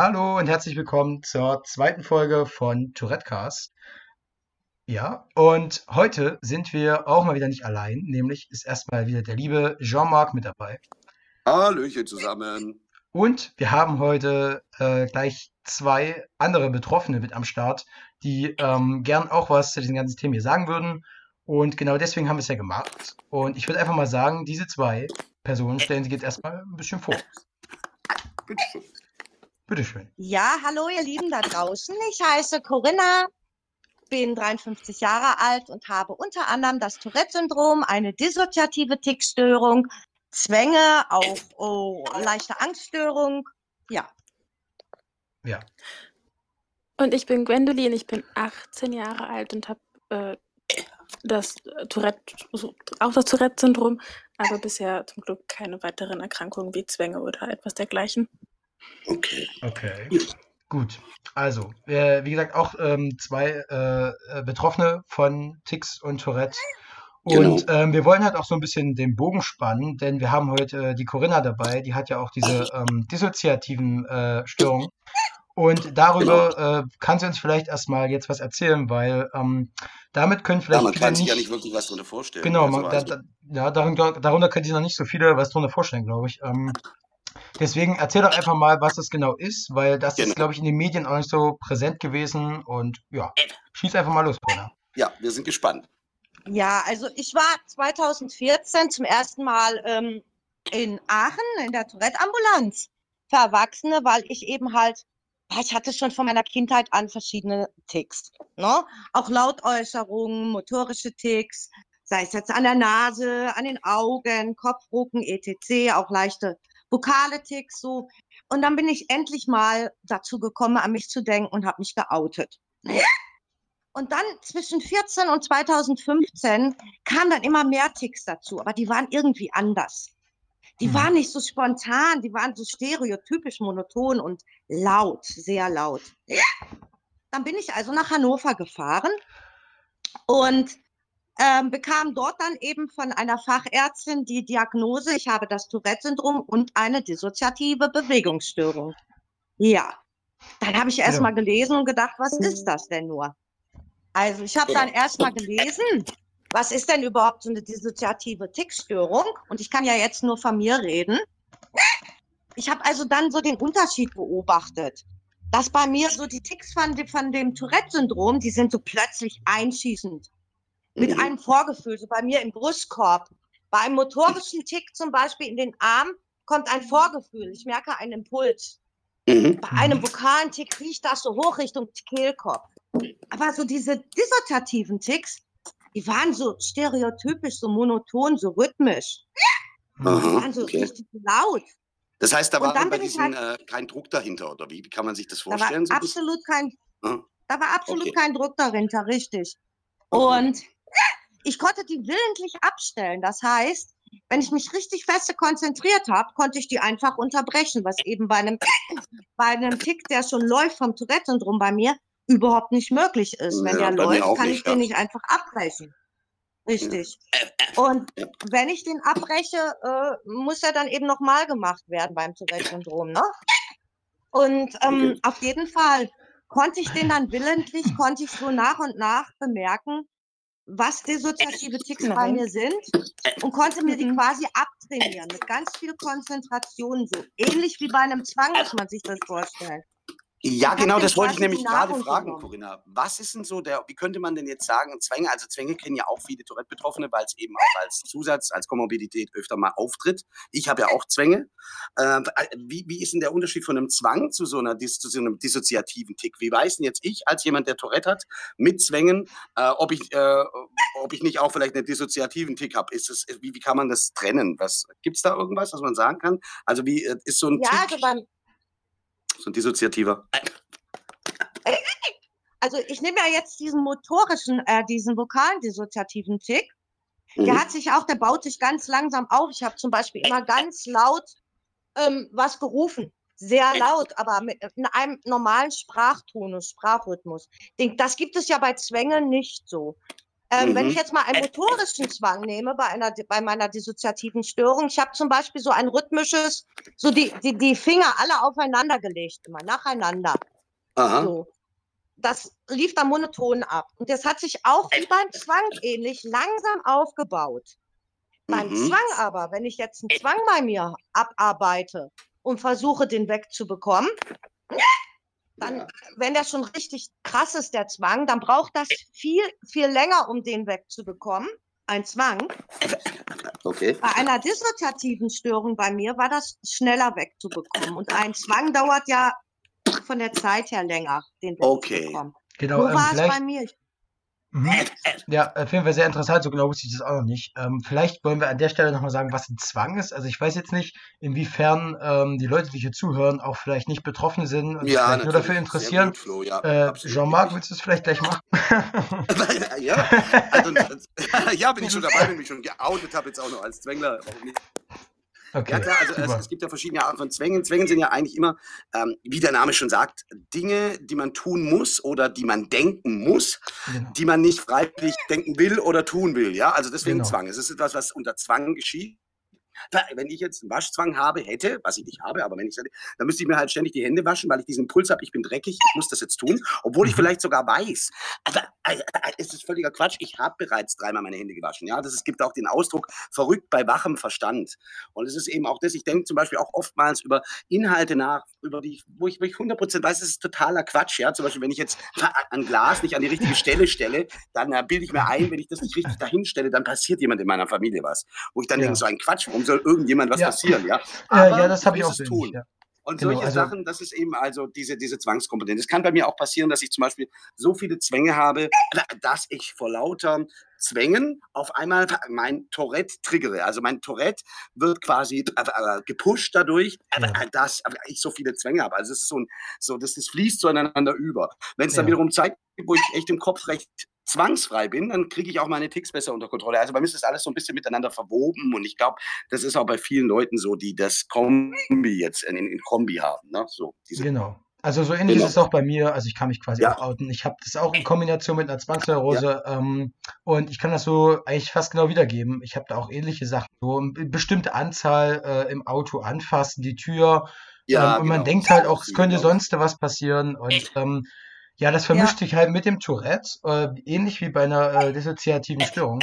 Hallo und herzlich willkommen zur zweiten Folge von Tourette Cast. Ja, und heute sind wir auch mal wieder nicht allein, nämlich ist erstmal wieder der liebe Jean-Marc mit dabei. Hallöchen zusammen. Und wir haben heute äh, gleich zwei andere Betroffene mit am Start, die ähm, gern auch was zu diesem ganzen Thema hier sagen würden. Und genau deswegen haben wir es ja gemacht. Und ich würde einfach mal sagen, diese zwei Personen stellen sich jetzt erstmal ein bisschen vor. Bitteschön. Bitteschön. Ja, hallo ihr Lieben da draußen. Ich heiße Corinna, bin 53 Jahre alt und habe unter anderem das Tourette-Syndrom, eine dissoziative Tickstörung, Zwänge, auch oh, leichte Angststörung. Ja. Ja. Und ich bin Gwendolyn, ich bin 18 Jahre alt und habe äh, das Tourette, auch das Tourette-Syndrom, aber bisher zum Glück keine weiteren Erkrankungen wie Zwänge oder etwas dergleichen. Okay. Okay. Gut. Also, äh, wie gesagt, auch ähm, zwei äh, äh, Betroffene von Tics und Tourette. Und Genau. ähm, wir wollen halt auch so ein bisschen den Bogen spannen, denn wir haben heute äh, die Corinna dabei, die hat ja auch diese ähm, dissoziativen äh, Störungen. Und darüber äh, kann sie uns vielleicht erstmal jetzt was erzählen, weil ähm, damit können Ja, vielleicht man viele kann sich nicht. ja nicht wirklich was darunter vorstellen. Genau, Also, man, da, da, ja, darunter, darunter können sich noch nicht so viele was drunter vorstellen, glaube ich. Ähm, deswegen erzähl doch einfach mal, was das genau ist, weil das ist, Genau. glaube ich, in den Medien auch nicht so präsent gewesen. Und ja, schieß einfach mal los, Bruder. ja, wir sind gespannt. Ja, also ich war 2014 zum ersten Mal ähm, in Aachen in der Tourette-Ambulanz für Erwachsene, weil ich eben halt, ich hatte schon von meiner Kindheit an verschiedene Ticks. Ne? Auch Lautäußerungen, motorische Ticks, sei es jetzt an der Nase, an den Augen, Kopfrucken, etc., auch leichte vokale Ticks so. Und dann bin ich endlich mal dazu gekommen, an mich zu denken und habe mich geoutet. Und dann zwischen 14 und 2015 kamen dann immer mehr Ticks dazu, aber die waren irgendwie anders. Die Mhm. waren nicht so spontan, die waren so stereotypisch monoton und laut, sehr laut. Dann bin ich also nach Hannover gefahren und ähm, bekam dort dann eben von einer Fachärztin die Diagnose, ich habe das Tourette-Syndrom und eine dissoziative Bewegungsstörung. Ja, dann habe ich erst Ja. mal gelesen und gedacht, was ist das denn nur? Also ich habe dann erst mal gelesen, was ist denn überhaupt so eine dissoziative Tickstörung? Und ich kann ja jetzt nur von mir reden. Ich habe also dann so den Unterschied beobachtet, dass bei mir so die Ticks von, von dem Tourette-Syndrom, die sind so plötzlich einschießend mit Mhm. einem Vorgefühl, so bei mir im Brustkorb. Bei einem motorischen Tick zum Beispiel in den Arm kommt ein Vorgefühl. Ich merke einen Impuls. Mhm. Bei einem vokalen Tick riecht das so hoch Richtung Kehlkopf. Aber so diese dissoziativen Ticks, die waren so stereotypisch, so monoton, so rhythmisch. Die Aha, waren so okay. richtig laut. Das heißt, da war bei diesen äh, kein Druck dahinter, oder wie? Wie kann man sich das Da war vorstellen? So bisschen? absolut kein, Ah, da war absolut okay. kein Druck dahinter, richtig. Und ich konnte die willentlich abstellen. Das heißt, wenn ich mich richtig feste konzentriert habe, konnte ich die einfach unterbrechen, was eben bei einem, bei einem Tick, der schon läuft vom Tourette-Syndrom bei mir, überhaupt nicht möglich ist. Wenn Ja, der läuft, kann nicht, ich den ja. nicht einfach abbrechen. Richtig. Und Ja. wenn ich den abbreche, äh, muss er dann eben nochmal gemacht werden beim Tourette-Syndrom, ne? Und ähm, Okay. auf jeden Fall konnte ich den dann willentlich, konnte ich so nach und nach bemerken, was dissoziative Ticks bei Nein. mir sind und konnte mir die Mhm. quasi abtrainieren mit ganz viel Konzentration, so ähnlich wie bei einem Zwang, muss man sich das vorstellen. Ja, Ich genau, das wollte ich nämlich gerade fragen, genommen. Corinna. Was ist denn so der, wie könnte man denn jetzt sagen, Zwänge, also Zwänge kennen ja auch viele Tourette-Betroffene, weil es eben auch als Zusatz, als Komorbidität öfter mal auftritt. Ich habe ja auch Zwänge. Äh, wie, wie ist denn der Unterschied von einem Zwang zu so, einer, zu so einem dissoziativen Tick? Wie weiß denn jetzt ich, als jemand, der Tourette hat, mit Zwängen, äh, ob, ich, äh, ob ich nicht auch vielleicht einen dissoziativen Tick habe? Ist es, wie, wie kann man das trennen? Gibt es da irgendwas, was man sagen kann? Also wie äh, ist so ein Ja, Tick, also beim, so ein dissoziativer? also ich nehme ja jetzt diesen motorischen, äh, diesen vokalen dissoziativen Tick. Der Mhm. hat sich auch, der baut sich ganz langsam auf. Ich habe zum Beispiel immer ganz laut ähm, was gerufen. Sehr laut, aber mit in einem normalen Sprachtonus, Sprachrhythmus. Das gibt es ja bei Zwängen nicht so. Ähm, Wenn Mhm. ich jetzt mal einen motorischen Zwang nehme bei, einer, bei meiner dissoziativen Störung, ich habe zum Beispiel so ein rhythmisches, so die, die, die Finger alle aufeinander gelegt, immer nacheinander. Aha. So. Das lief dann monoton ab. Und das hat sich auch wie beim Zwang ähnlich langsam aufgebaut. Beim Mhm. Zwang aber, wenn ich jetzt einen Zwang bei mir abarbeite und versuche, den wegzubekommen, dann, Ja. wenn der schon richtig krass ist, der Zwang, dann braucht das viel, viel länger, um den wegzubekommen. Ein Zwang. Okay. Bei einer dissoziativen Störung bei mir war das schneller wegzubekommen. Und ein Zwang dauert ja von der Zeit her länger, den Okay. wegzubekommen. Genau, Wo ähm, war es bei vielleicht. mir? Ich Mhm. Ja, auf jeden Fall sehr interessant, so genau wusste ich das auch noch nicht. Ähm, vielleicht wollen wir an der Stelle nochmal sagen, was ein Zwang ist. Also ich weiß jetzt nicht, inwiefern ähm, die Leute, die hier zuhören, auch vielleicht nicht betroffen sind und sich Ja, vielleicht nur dafür interessieren. gut, ja, Äh, Jean-Marc, willst du es vielleicht gleich machen? ja, also, ja, bin ich schon dabei, bin mich schon geoutet habe, jetzt auch noch als Zwängler. Okay, Ja klar, also es, es gibt ja verschiedene Arten von Zwängen. Zwänge sind ja eigentlich immer, ähm, wie der Name schon sagt, Dinge, die man tun muss oder die man denken muss, Genau. die man nicht freiwillig denken will oder tun will. Ja, also deswegen Genau. Zwang. Es ist etwas, was unter Zwang geschieht. Wenn ich jetzt einen Waschzwang habe, hätte, was ich nicht habe, aber wenn ich hätte, dann müsste ich mir halt ständig die Hände waschen, weil ich diesen Impuls habe, ich bin dreckig, ich muss das jetzt tun, obwohl ich Mhm. vielleicht sogar weiß. Also, es ist völliger Quatsch, ich habe bereits dreimal meine Hände gewaschen. Ja, das, es gibt auch den Ausdruck verrückt bei wachem Verstand. Und es ist eben auch das, ich denke zum Beispiel auch oftmals über Inhalte nach, über die, wo ich, wo ich 100% weiß, das ist totaler Quatsch. Ja, zum Beispiel, wenn ich jetzt ein Glas nicht an die richtige Stelle stelle, dann äh, bilde ich mir ein, wenn ich das nicht richtig dahin stelle, dann passiert jemand in meiner Familie was. Wo ich dann Ja. denke, so ein Quatsch, warum soll irgendjemand was Ja. passieren? Ja, Äh, ja, das habe ich auch tun. ja. Und Genau, solche also- Sachen, das ist eben also diese, diese Zwangskomponente. Es kann bei mir auch passieren, dass ich zum Beispiel so viele Zwänge habe, dass ich vor lauter Zwängen auf einmal mein Tourette triggere. Also mein Tourette wird quasi äh, äh, gepusht dadurch, äh, Ja. dass ich so viele Zwänge habe. Also es ist so ein, so, das, das fließt so ineinander über. Wenn es dann Ja. wiederum Zeit gibt, wo ich echt im Kopf recht zwangsfrei bin, dann kriege ich auch meine Ticks besser unter Kontrolle. Also bei mir ist das alles so ein bisschen miteinander verwoben und ich glaube, das ist auch bei vielen Leuten so, die das Kombi jetzt in, in Kombi haben. Ne? So, Genau. Also so ähnlich Genau. ist es auch bei mir. Also ich kann mich quasi Ja. auch outen. Ich habe das auch in Kombination mit einer Zwangsneurose ähm, und ich kann das so eigentlich fast genau wiedergeben. Ich habe da auch ähnliche Sachen, so eine bestimmte Anzahl äh, im Auto anfassen, die Tür. ja, ähm, und man genau. denkt halt auch, es Genau. könnte sonst was passieren. Und ähm, ja, das vermischt sich halt mit dem Tourette, äh, ähnlich wie bei einer äh, dissoziativen Störung.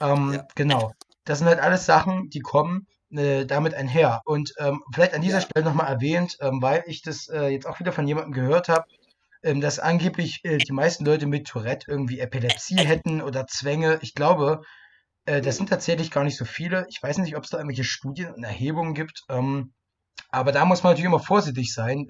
Ähm, Ja. Genau. Das sind halt alles Sachen, die kommen äh, damit einher. Und ähm, vielleicht an dieser Ja. Stelle nochmal erwähnt, ähm, weil ich das äh, jetzt auch wieder von jemandem gehört habe, ähm, dass angeblich äh, die meisten Leute mit Tourette irgendwie Epilepsie hätten oder Zwänge. Ich glaube, äh, das sind tatsächlich gar nicht so viele. Ich weiß nicht, ob es da irgendwelche Studien und Erhebungen gibt. Ähm, aber da muss man natürlich immer vorsichtig sein.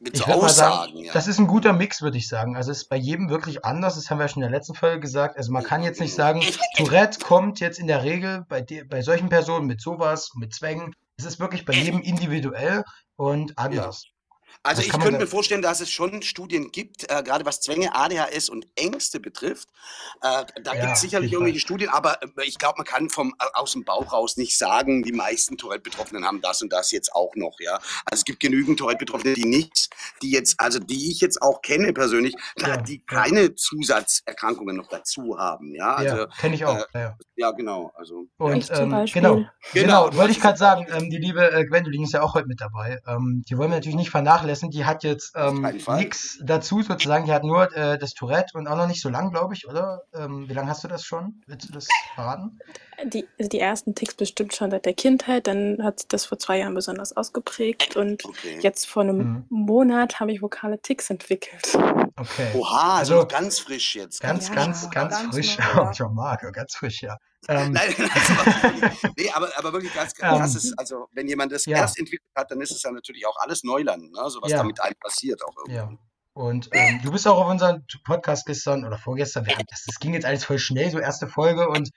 Mit ich mal sagen, Aussagen, ja. das ist ein guter Mix, würde ich sagen. Also es ist bei jedem wirklich anders. Das haben wir schon in der letzten Folge gesagt. Also man kann jetzt nicht sagen, Tourette kommt jetzt in der Regel bei, bei solchen Personen mit sowas, mit Zwängen. Es ist wirklich bei jedem individuell und anders. Also Was ich könnte mir vorstellen, dass es schon Studien gibt, äh, gerade was Zwänge, ADHS und Ängste betrifft. Äh, da Ja, gibt es sicherlich irgendwelche Studien, aber äh, ich glaube, man kann vom, äh, aus dem Bauch raus nicht sagen, die meisten Tourette-Betroffenen haben das und das jetzt auch noch. Ja? Also es gibt genügend Tourette-Betroffene, die nichts, die jetzt, also die ich jetzt auch kenne persönlich, Ja, die ja. keine Zusatzerkrankungen noch dazu haben. Ja, also ja, kenne ich auch. äh, ja, genau. Also, Und ähm, Beispiel. genau, Genau, genau, wollte ich gerade sagen, ähm, die liebe äh, Gwendolyn ist ja auch heute mit dabei. Ähm, die wollen wir natürlich nicht vernachlässigen. Die hat jetzt ähm, nichts dazu sozusagen. Die hat nur äh, das Tourette und auch noch nicht so lang, glaube ich, oder? Ähm, wie lange hast du das schon? Willst du das verraten? Die, also die ersten Ticks bestimmt schon seit der Kindheit, dann hat sich das vor zwei Jahren besonders ausgeprägt und okay. jetzt vor einem Mhm. Monat habe ich vokale Ticks entwickelt. Okay. Oha, also, Also, ganz frisch jetzt. Ganz, Ja, ganz, ganz, ganz frisch. ja. Mark, ganz frisch, ja. Ähm, Nein, also, nee, aber, aber wirklich ganz Ähm, krass ist, also wenn jemand das ja. erst entwickelt hat, dann ist es ja natürlich auch alles Neuland, ne? so was Ja. da mit einem passiert auch Ja. Und ähm, du bist auch auf unserem Podcast gestern oder vorgestern, wir haben, das, das ging jetzt alles voll schnell, so erste Folge. Und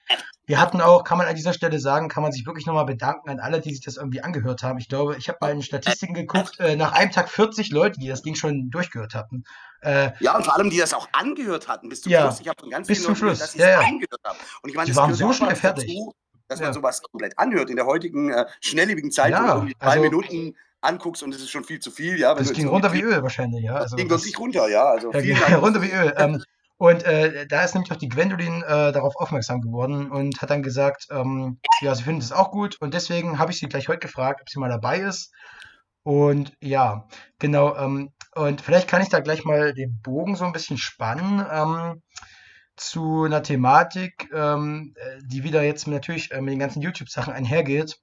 wir hatten auch, kann man an dieser Stelle sagen, kann man sich wirklich nochmal bedanken an alle, die sich das irgendwie angehört haben. Ich glaube, ich habe mal in Statistiken geguckt, äh, nach einem Tag 40 Leute, die das Ding schon durchgehört hatten. Äh, Ja, und vor allem, die das auch angehört hatten bis zum Ja, Schluss. Ich habe ganz bis zum Schluss. dass es Ja, ja. angehört haben. Und ich meine, Die waren so schnell fertig. dazu, dass man sowas komplett anhört. In der heutigen äh, schnelllebigen Zeit, wo Ja, du irgendwie drei also- Minuten anguckst und es ist schon viel zu viel. Ja, wenn das ging runter wie Öl wahrscheinlich, ja. Das Also ging wirklich runter, ja. Also Ja, ging runter wie Öl. Ähm, Und äh, da ist nämlich auch die Gwendolyn äh, darauf aufmerksam geworden und hat dann gesagt, ähm, ja, sie findet es auch gut und deswegen habe ich sie gleich heute gefragt, ob sie mal dabei ist. Und ja, genau, ähm, und vielleicht kann ich da gleich mal den Bogen so ein bisschen spannen ähm, zu einer Thematik, ähm, äh, die wieder jetzt natürlich äh, mit den ganzen YouTube-Sachen einhergeht.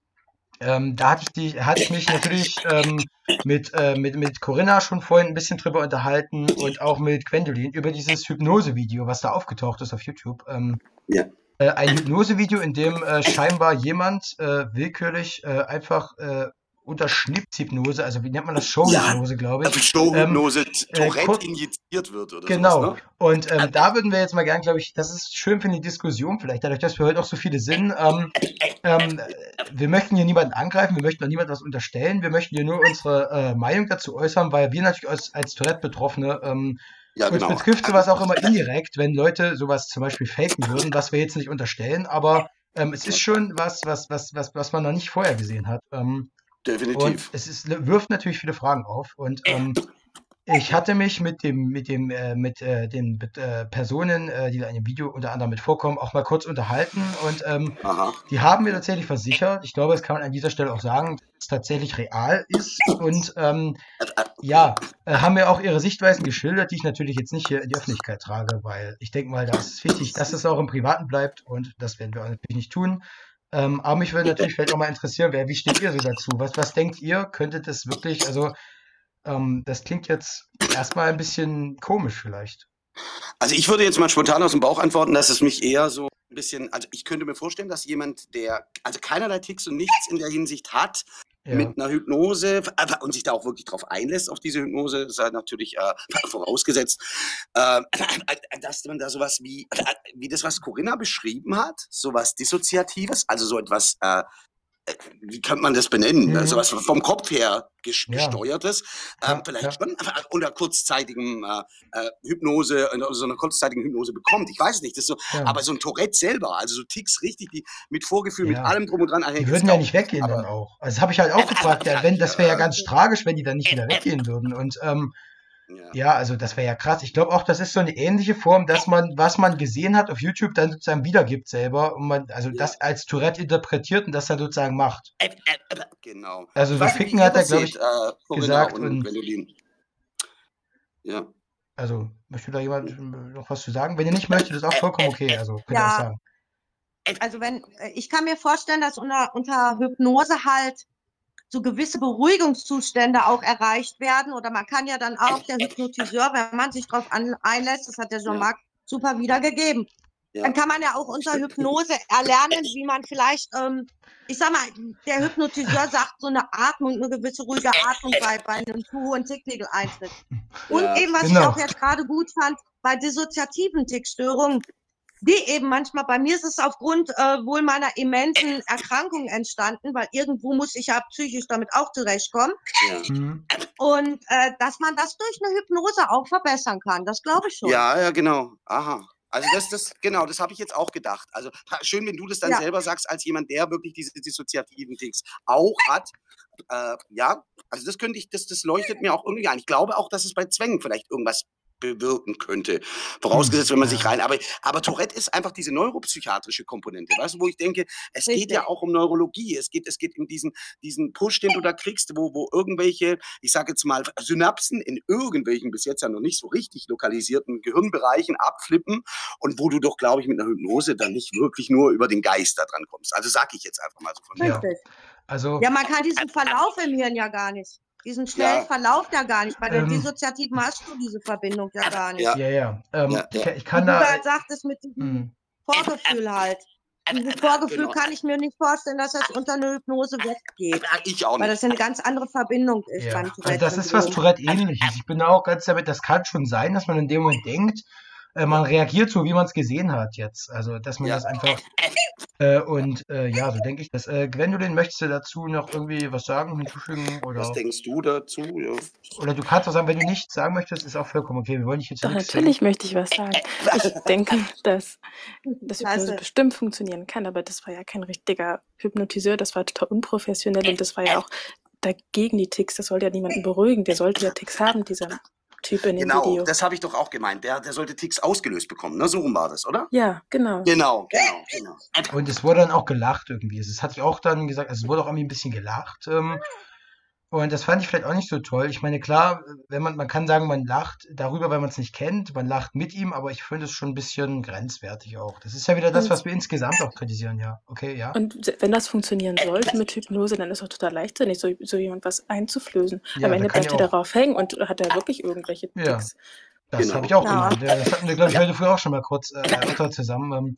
Ähm, da hatte ich, die, hatte ich mich natürlich ähm, mit, äh, mit, mit Corinna schon vorhin ein bisschen drüber unterhalten und auch mit Gwendolyn über dieses Hypnose-Video, was da aufgetaucht ist auf YouTube. Ähm, Ja. äh, ein Hypnose-Video, in dem äh, scheinbar jemand äh, willkürlich äh, einfach äh, unter Schnipshypnose, also wie nennt man das? Showhypnose, glaube Also ich. Showhypnose, äh, Tourette kurz- injiziert wird oder Genau. sowas, ne? Und ähm, da würden wir jetzt mal gern, glaube ich, das ist schön für eine Diskussion vielleicht, dadurch, dass wir heute auch so viele sind. Ähm, ähm, wir möchten hier niemanden angreifen, wir möchten auch niemandem was unterstellen, wir möchten hier nur unsere äh, Meinung dazu äußern, weil wir natürlich als, als Tourette-Betroffene, ähm, Ja, uns genau. betrifft sowas auch immer indirekt, wenn Leute sowas zum Beispiel faken würden, was wir jetzt nicht unterstellen, aber ähm, es ist schon was, was, was, was, was man noch nicht vorher gesehen hat. Ähm, und Definitiv. es ist, wirft natürlich viele Fragen auf. Und ähm, ich hatte mich mit dem, mit dem, äh, mit äh, den äh, Personen, äh, die da in dem Video unter anderem mit vorkommen, auch mal kurz unterhalten. Und ähm, die haben mir tatsächlich versichert, ich glaube, das kann man an dieser Stelle auch sagen, dass es tatsächlich real ist. Und ähm, ja, äh, haben mir auch ihre Sichtweisen geschildert, die ich natürlich jetzt nicht hier in die Öffentlichkeit trage, weil ich denke mal, da ist wichtig, dass es auch im Privaten bleibt und das werden wir natürlich nicht tun. Ähm, aber mich würde natürlich vielleicht auch mal interessieren, wer, wie steht ihr so dazu? Was, was denkt ihr? Könnte das wirklich, also ähm, das klingt jetzt erstmal ein bisschen komisch vielleicht. Also ich würde jetzt mal spontan aus dem Bauch antworten, dass es mich eher so ein bisschen, also ich könnte mir vorstellen, dass jemand, der also keinerlei Ticks und nichts in der Hinsicht hat, Ja, mit einer Hypnose und sich da auch wirklich drauf einlässt auf diese Hypnose, ist halt natürlich äh, vorausgesetzt, äh, dass man da sowas wie, wie das, was Corinna beschrieben hat, sowas Dissoziatives, also so etwas, äh, wie könnte man das benennen, Mhm. also was vom Kopf her Ja. gesteuertes, äh, Ja, vielleicht ja. schon äh, unter kurzzeitigem äh, äh, Hypnose, äh, so einer kurzzeitigen Hypnose bekommt. Ich weiß es nicht, das so, Ja. aber so ein Tourette selber, also so Ticks richtig, die mit Vorgefühl, mit allem drum und dran. Die würden ja nicht weggehen aber- dann auch. Also das habe ich halt auch gefragt, ja, wenn, das wäre ja ganz tragisch, wenn die dann nicht wieder weggehen würden. Und ähm, Ja. Ja, also das wäre ja krass. Ich glaube auch, das ist so eine ähnliche Form, dass man, was man gesehen hat auf YouTube, dann sozusagen wiedergibt selber und man, also Ja. das als Tourette interpretiert und das dann sozusagen macht. Äh, äh, äh, Genau. Also so wie Ficken hat er, glaube ich, äh, gesagt und und-. Ja. also möchte da jemand äh, noch was zu sagen? Wenn ihr nicht möchtet, ist auch vollkommen okay. Also könnt ihr Ja. auch sagen. Also wenn, äh, ich kann mir vorstellen, dass unter, unter Hypnose halt so gewisse Beruhigungszustände auch erreicht werden. Oder man kann ja dann auch der Hypnotiseur, wenn man sich darauf einlässt, das hat der Jean-Marc super wiedergegeben, Ja. dann kann man ja auch unter Hypnose erlernen, wie man vielleicht, ähm, ich sag mal, der Hypnotiseur sagt so eine Atmung, eine gewisse ruhige Atmung bei, bei einem zu hohen Ticknigel eintritt. Und Ja, eben, was ich genau. auch jetzt gerade gut fand, bei dissoziativen Tickstörungen, die eben manchmal, bei mir ist es aufgrund äh, wohl meiner immensen Erkrankung entstanden, weil irgendwo muss ich ja psychisch damit auch zurechtkommen. Ja. Mhm. Und äh, dass man das durch eine Hypnose auch verbessern kann, das glaube ich schon. ja, ja, genau. Aha. Also das, das, genau, das habe ich jetzt auch gedacht. Also schön, wenn du das dann Ja. selber sagst, als jemand, der wirklich diese dissoziativen Ticks auch hat. Äh, ja, also das könnte ich, das, das leuchtet mir auch irgendwie ein. Ich glaube auch, dass es bei Zwängen vielleicht irgendwas bewirken könnte. Vorausgesetzt, wenn man sich rein. Aber, aber Tourette ist einfach diese neuropsychiatrische Komponente, weißt du, wo ich denke, es geht ja Richtig. auch um Neurologie. Es geht, es geht um diesen, diesen Push, den du da kriegst, wo, wo irgendwelche, ich sage jetzt mal, Synapsen in irgendwelchen bis jetzt ja noch nicht so richtig lokalisierten Gehirnbereichen abflippen und wo du doch, glaube ich, mit einer Hypnose dann nicht wirklich nur über den Geist da dran kommst. Also sage ich jetzt einfach mal so von mir. Ja. Richtig. Also Ja, man kann diesen Verlauf im Hirn ja gar nicht. Diesen schnellen Ja. Verlauf ja gar nicht. Bei der Ähm. Dissoziativen hast du diese Verbindung ja gar nicht. Ja. ja, ja. Ähm, Ja, ja. Ich, ich kann du da. gerade sagtest, mit diesem Mhm. Vorgefühl halt. Dieses Vorgefühl Genau. kann ich mir nicht vorstellen, dass das unter einer Hypnose weggeht. Ich auch Weil nicht. das ja eine ganz andere Verbindung ist Ja, also das ist was. Tourette ähnliches. Ich bin da auch ganz damit, das kann schon sein, dass man in dem Moment denkt, äh, man reagiert so, wie man es gesehen hat jetzt. Also, dass man Ja. das einfach. Äh, und äh, ja, so denke ich das. Äh, Gwendolyn, möchtest du dazu noch irgendwie was sagen, hinzufügen? Oder, Was denkst du dazu? Ja. oder du kannst auch sagen, wenn du nichts sagen möchtest, ist auch vollkommen okay. Wir wollen dich jetzt Doch, natürlich möchte ich was sagen. Ich denke, dass das Hypnose Klasse. bestimmt funktionieren kann, aber das war ja kein richtiger Hypnotiseur, das war total unprofessionell und das war ja auch dagegen die Ticks. Das sollte ja niemanden beruhigen. Der sollte ja Ticks haben, dieser Typ in dem Genau, Video. das habe ich doch auch gemeint. Der, der sollte Ticks ausgelöst bekommen. Ne? So rum war das, oder? Ja, genau. Genau, genau, genau. Und es wurde dann auch gelacht irgendwie. Es hatte ich auch dann gesagt, also es wurde auch irgendwie ein bisschen gelacht. Ähm, und das fand ich vielleicht auch nicht so toll. Ich meine, klar, wenn man, man kann sagen, man lacht darüber, weil man es nicht kennt, man lacht mit ihm, aber ich finde es schon ein bisschen grenzwertig auch. Das ist ja wieder das, Und- was wir insgesamt auch kritisieren, ja. Okay, ja. Und wenn das funktionieren sollte mit Hypnose, dann ist es doch total leichtsinnig, so, so jemand was einzuflößen. Ja, Am Ende kann bleibt ja er auch- darauf hängen und hat er wirklich irgendwelche Ja. Ticks. Das Genau. habe ich auch Ja. Ja, Das hatten wir, glaube ich, heute früh auch schon mal kurz äh, erörtert zusammen. Ähm,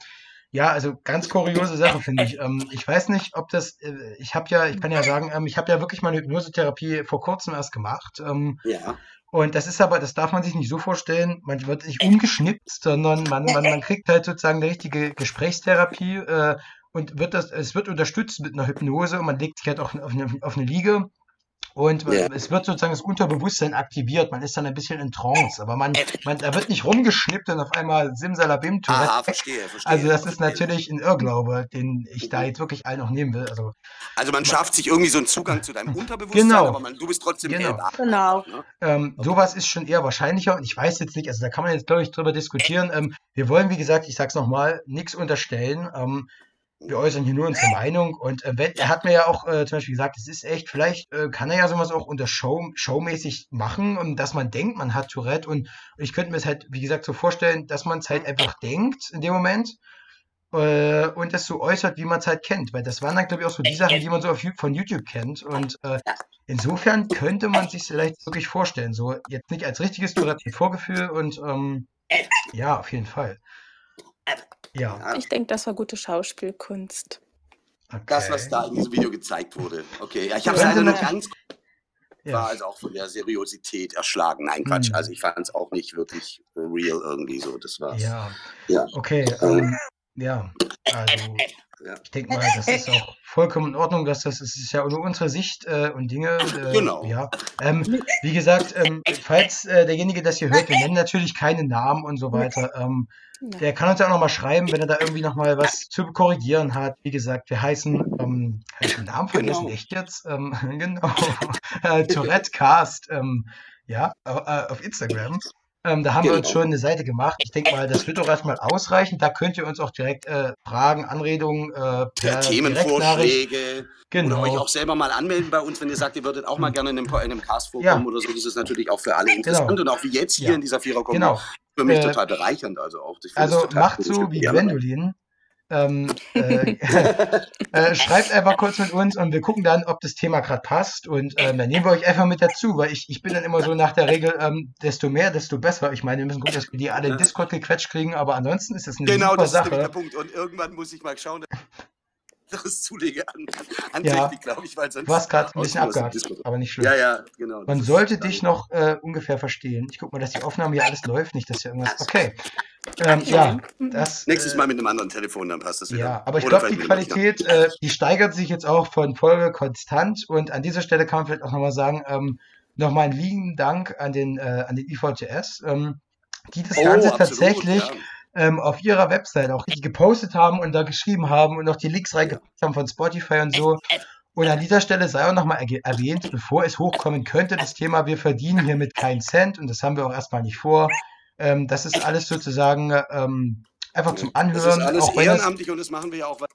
ja, also ganz kuriose Sache, finde ich. Ähm, ich weiß nicht, ob das, äh, ich habe ja, ich kann ja sagen, ähm, ich habe ja wirklich mal eine Hypnosetherapie vor kurzem erst gemacht. Ähm, Ja. und das ist aber, das darf man sich nicht so vorstellen, man wird nicht umgeschnippt, sondern man, man, man kriegt halt sozusagen eine richtige Gesprächstherapie äh, und wird das, es wird unterstützt mit einer Hypnose und man legt sich halt auch auf eine, auf eine Liege. Und Ja. es wird sozusagen das Unterbewusstsein aktiviert. Man ist dann ein bisschen in Trance, aber man, man da wird nicht rumgeschnippt und auf einmal Simsalabim Tourette. Aha, verstehe, verstehe. Also das ist natürlich ein Irrglaube, den ich da jetzt wirklich allen auch nehmen will. Also Also man schafft sich irgendwie so einen Zugang zu deinem Unterbewusstsein, Genau. aber man, du bist trotzdem Genau. hellwach. Genau. Ne? Ähm, sowas ist schon eher wahrscheinlicher und ich weiß jetzt nicht, also da kann man jetzt, glaube ich, drüber diskutieren. Ähm, wir wollen, wie gesagt, ich sag's nochmal, nichts unterstellen. Ähm, wir äußern hier nur unsere Meinung und äh, wenn, er hat mir ja auch äh, zum Beispiel gesagt, es ist echt, vielleicht äh, kann er ja sowas auch unter Show, showmäßig machen und dass man denkt, man hat Tourette und ich könnte mir es halt, wie gesagt, so vorstellen, dass man es halt einfach denkt in dem Moment äh, und das so äußert, wie man es halt kennt, weil das waren dann, glaube ich, auch so die Sachen, die man so auf, von YouTube kennt und äh, Insofern könnte man sich vielleicht wirklich vorstellen, so jetzt nicht als richtiges Tourette mit Vorgefühl und ähm, ja, auf jeden Fall. Ja, Ich denke, das war gute Schauspielkunst. okay. das, was da in diesem Video gezeigt wurde. Okay, ja, ich habe Ja, leider nicht ganz, war ja. also auch von der Seriosität erschlagen. Nein, Quatsch, Hm. also ich fand es auch nicht wirklich real irgendwie so, das war's. ja, Ja. okay, ähm, ja, also Ja. ich denke mal, das ist auch vollkommen in Ordnung, dass das, es ist ja nur unsere Sicht äh, und Dinge, äh, Genau. ja. Ähm, wie gesagt, ähm, falls äh, derjenige das hier hört, wir nennen natürlich keine Namen und so weiter, ähm. Der kann uns ja auch nochmal schreiben, wenn er da irgendwie nochmal was zu korrigieren hat. Wie gesagt, wir heißen, ähm, habe ich den Namen vergessen, Genau. echt jetzt? Ähm, genau. äh, Tourette Cast, ähm, ja, äh, auf Instagram. Ähm, da haben wir uns Genau. schon eine Seite gemacht. Ich denke mal, das wird doch erstmal ausreichen. Da könnt ihr uns auch direkt äh, Fragen, Anregungen äh, Ja, per. Themenvorschläge Genau. oder euch auch selber mal anmelden bei uns, wenn ihr sagt, ihr würdet auch mal Hm. gerne in einem, in einem Cast Ja. vorkommen oder so. Das ist natürlich auch für alle interessant Genau. und auch wie jetzt hier Ja. in dieser Viererkombi Genau. für mich Äh, total bereichernd. Also auch. Also macht so wie Gwendolin. Ähm, äh, äh, schreibt einfach kurz mit uns und wir gucken dann, ob das Thema gerade passt und ähm, dann nehmen wir euch einfach mit dazu, weil ich, ich bin dann immer so nach der Regel, ähm, desto mehr, desto besser. Ich meine, wir müssen gucken, dass wir die alle in Discord gequetscht kriegen, aber ansonsten ist das eine Genau, super das ist nämlich der Sache. Punkt. Und irgendwann muss ich mal schauen, das zulege an, an Ja. Technik, glaube ich, weil sonst. Du hast gerade ein bisschen abgehakt, aber nicht schlimm. Ja, ja, genau. Man sollte dich noch äh, ungefähr verstehen. Ich guck mal, dass die Aufnahme hier alles läuft, nicht, dass hier irgendwas. Okay. Ähm, ja, das. Nächstes äh, Mal mit einem anderen Telefon, dann passt das wieder. Ja, aber ich glaube, die Qualität, äh, die steigert sich jetzt auch von Folge konstant. Und an dieser Stelle kann man vielleicht auch nochmal sagen, ähm, nochmal einen lieben Dank an den, äh, an den IVTS, ähm, die das Oh, Ganze absolut, tatsächlich ja. Ähm, auf ihrer Website auch richtig gepostet haben und da geschrieben haben und auch die Links reingepackt haben von Spotify und so. Und an dieser Stelle sei auch nochmal erwähnt, bevor es hochkommen könnte, das Thema, wir verdienen hiermit keinen Cent und das haben wir auch erstmal nicht vor. Ähm, das ist alles sozusagen ähm, einfach zum Das Anhören. ist alles ehrenamtlich und das machen wir ja auch, weil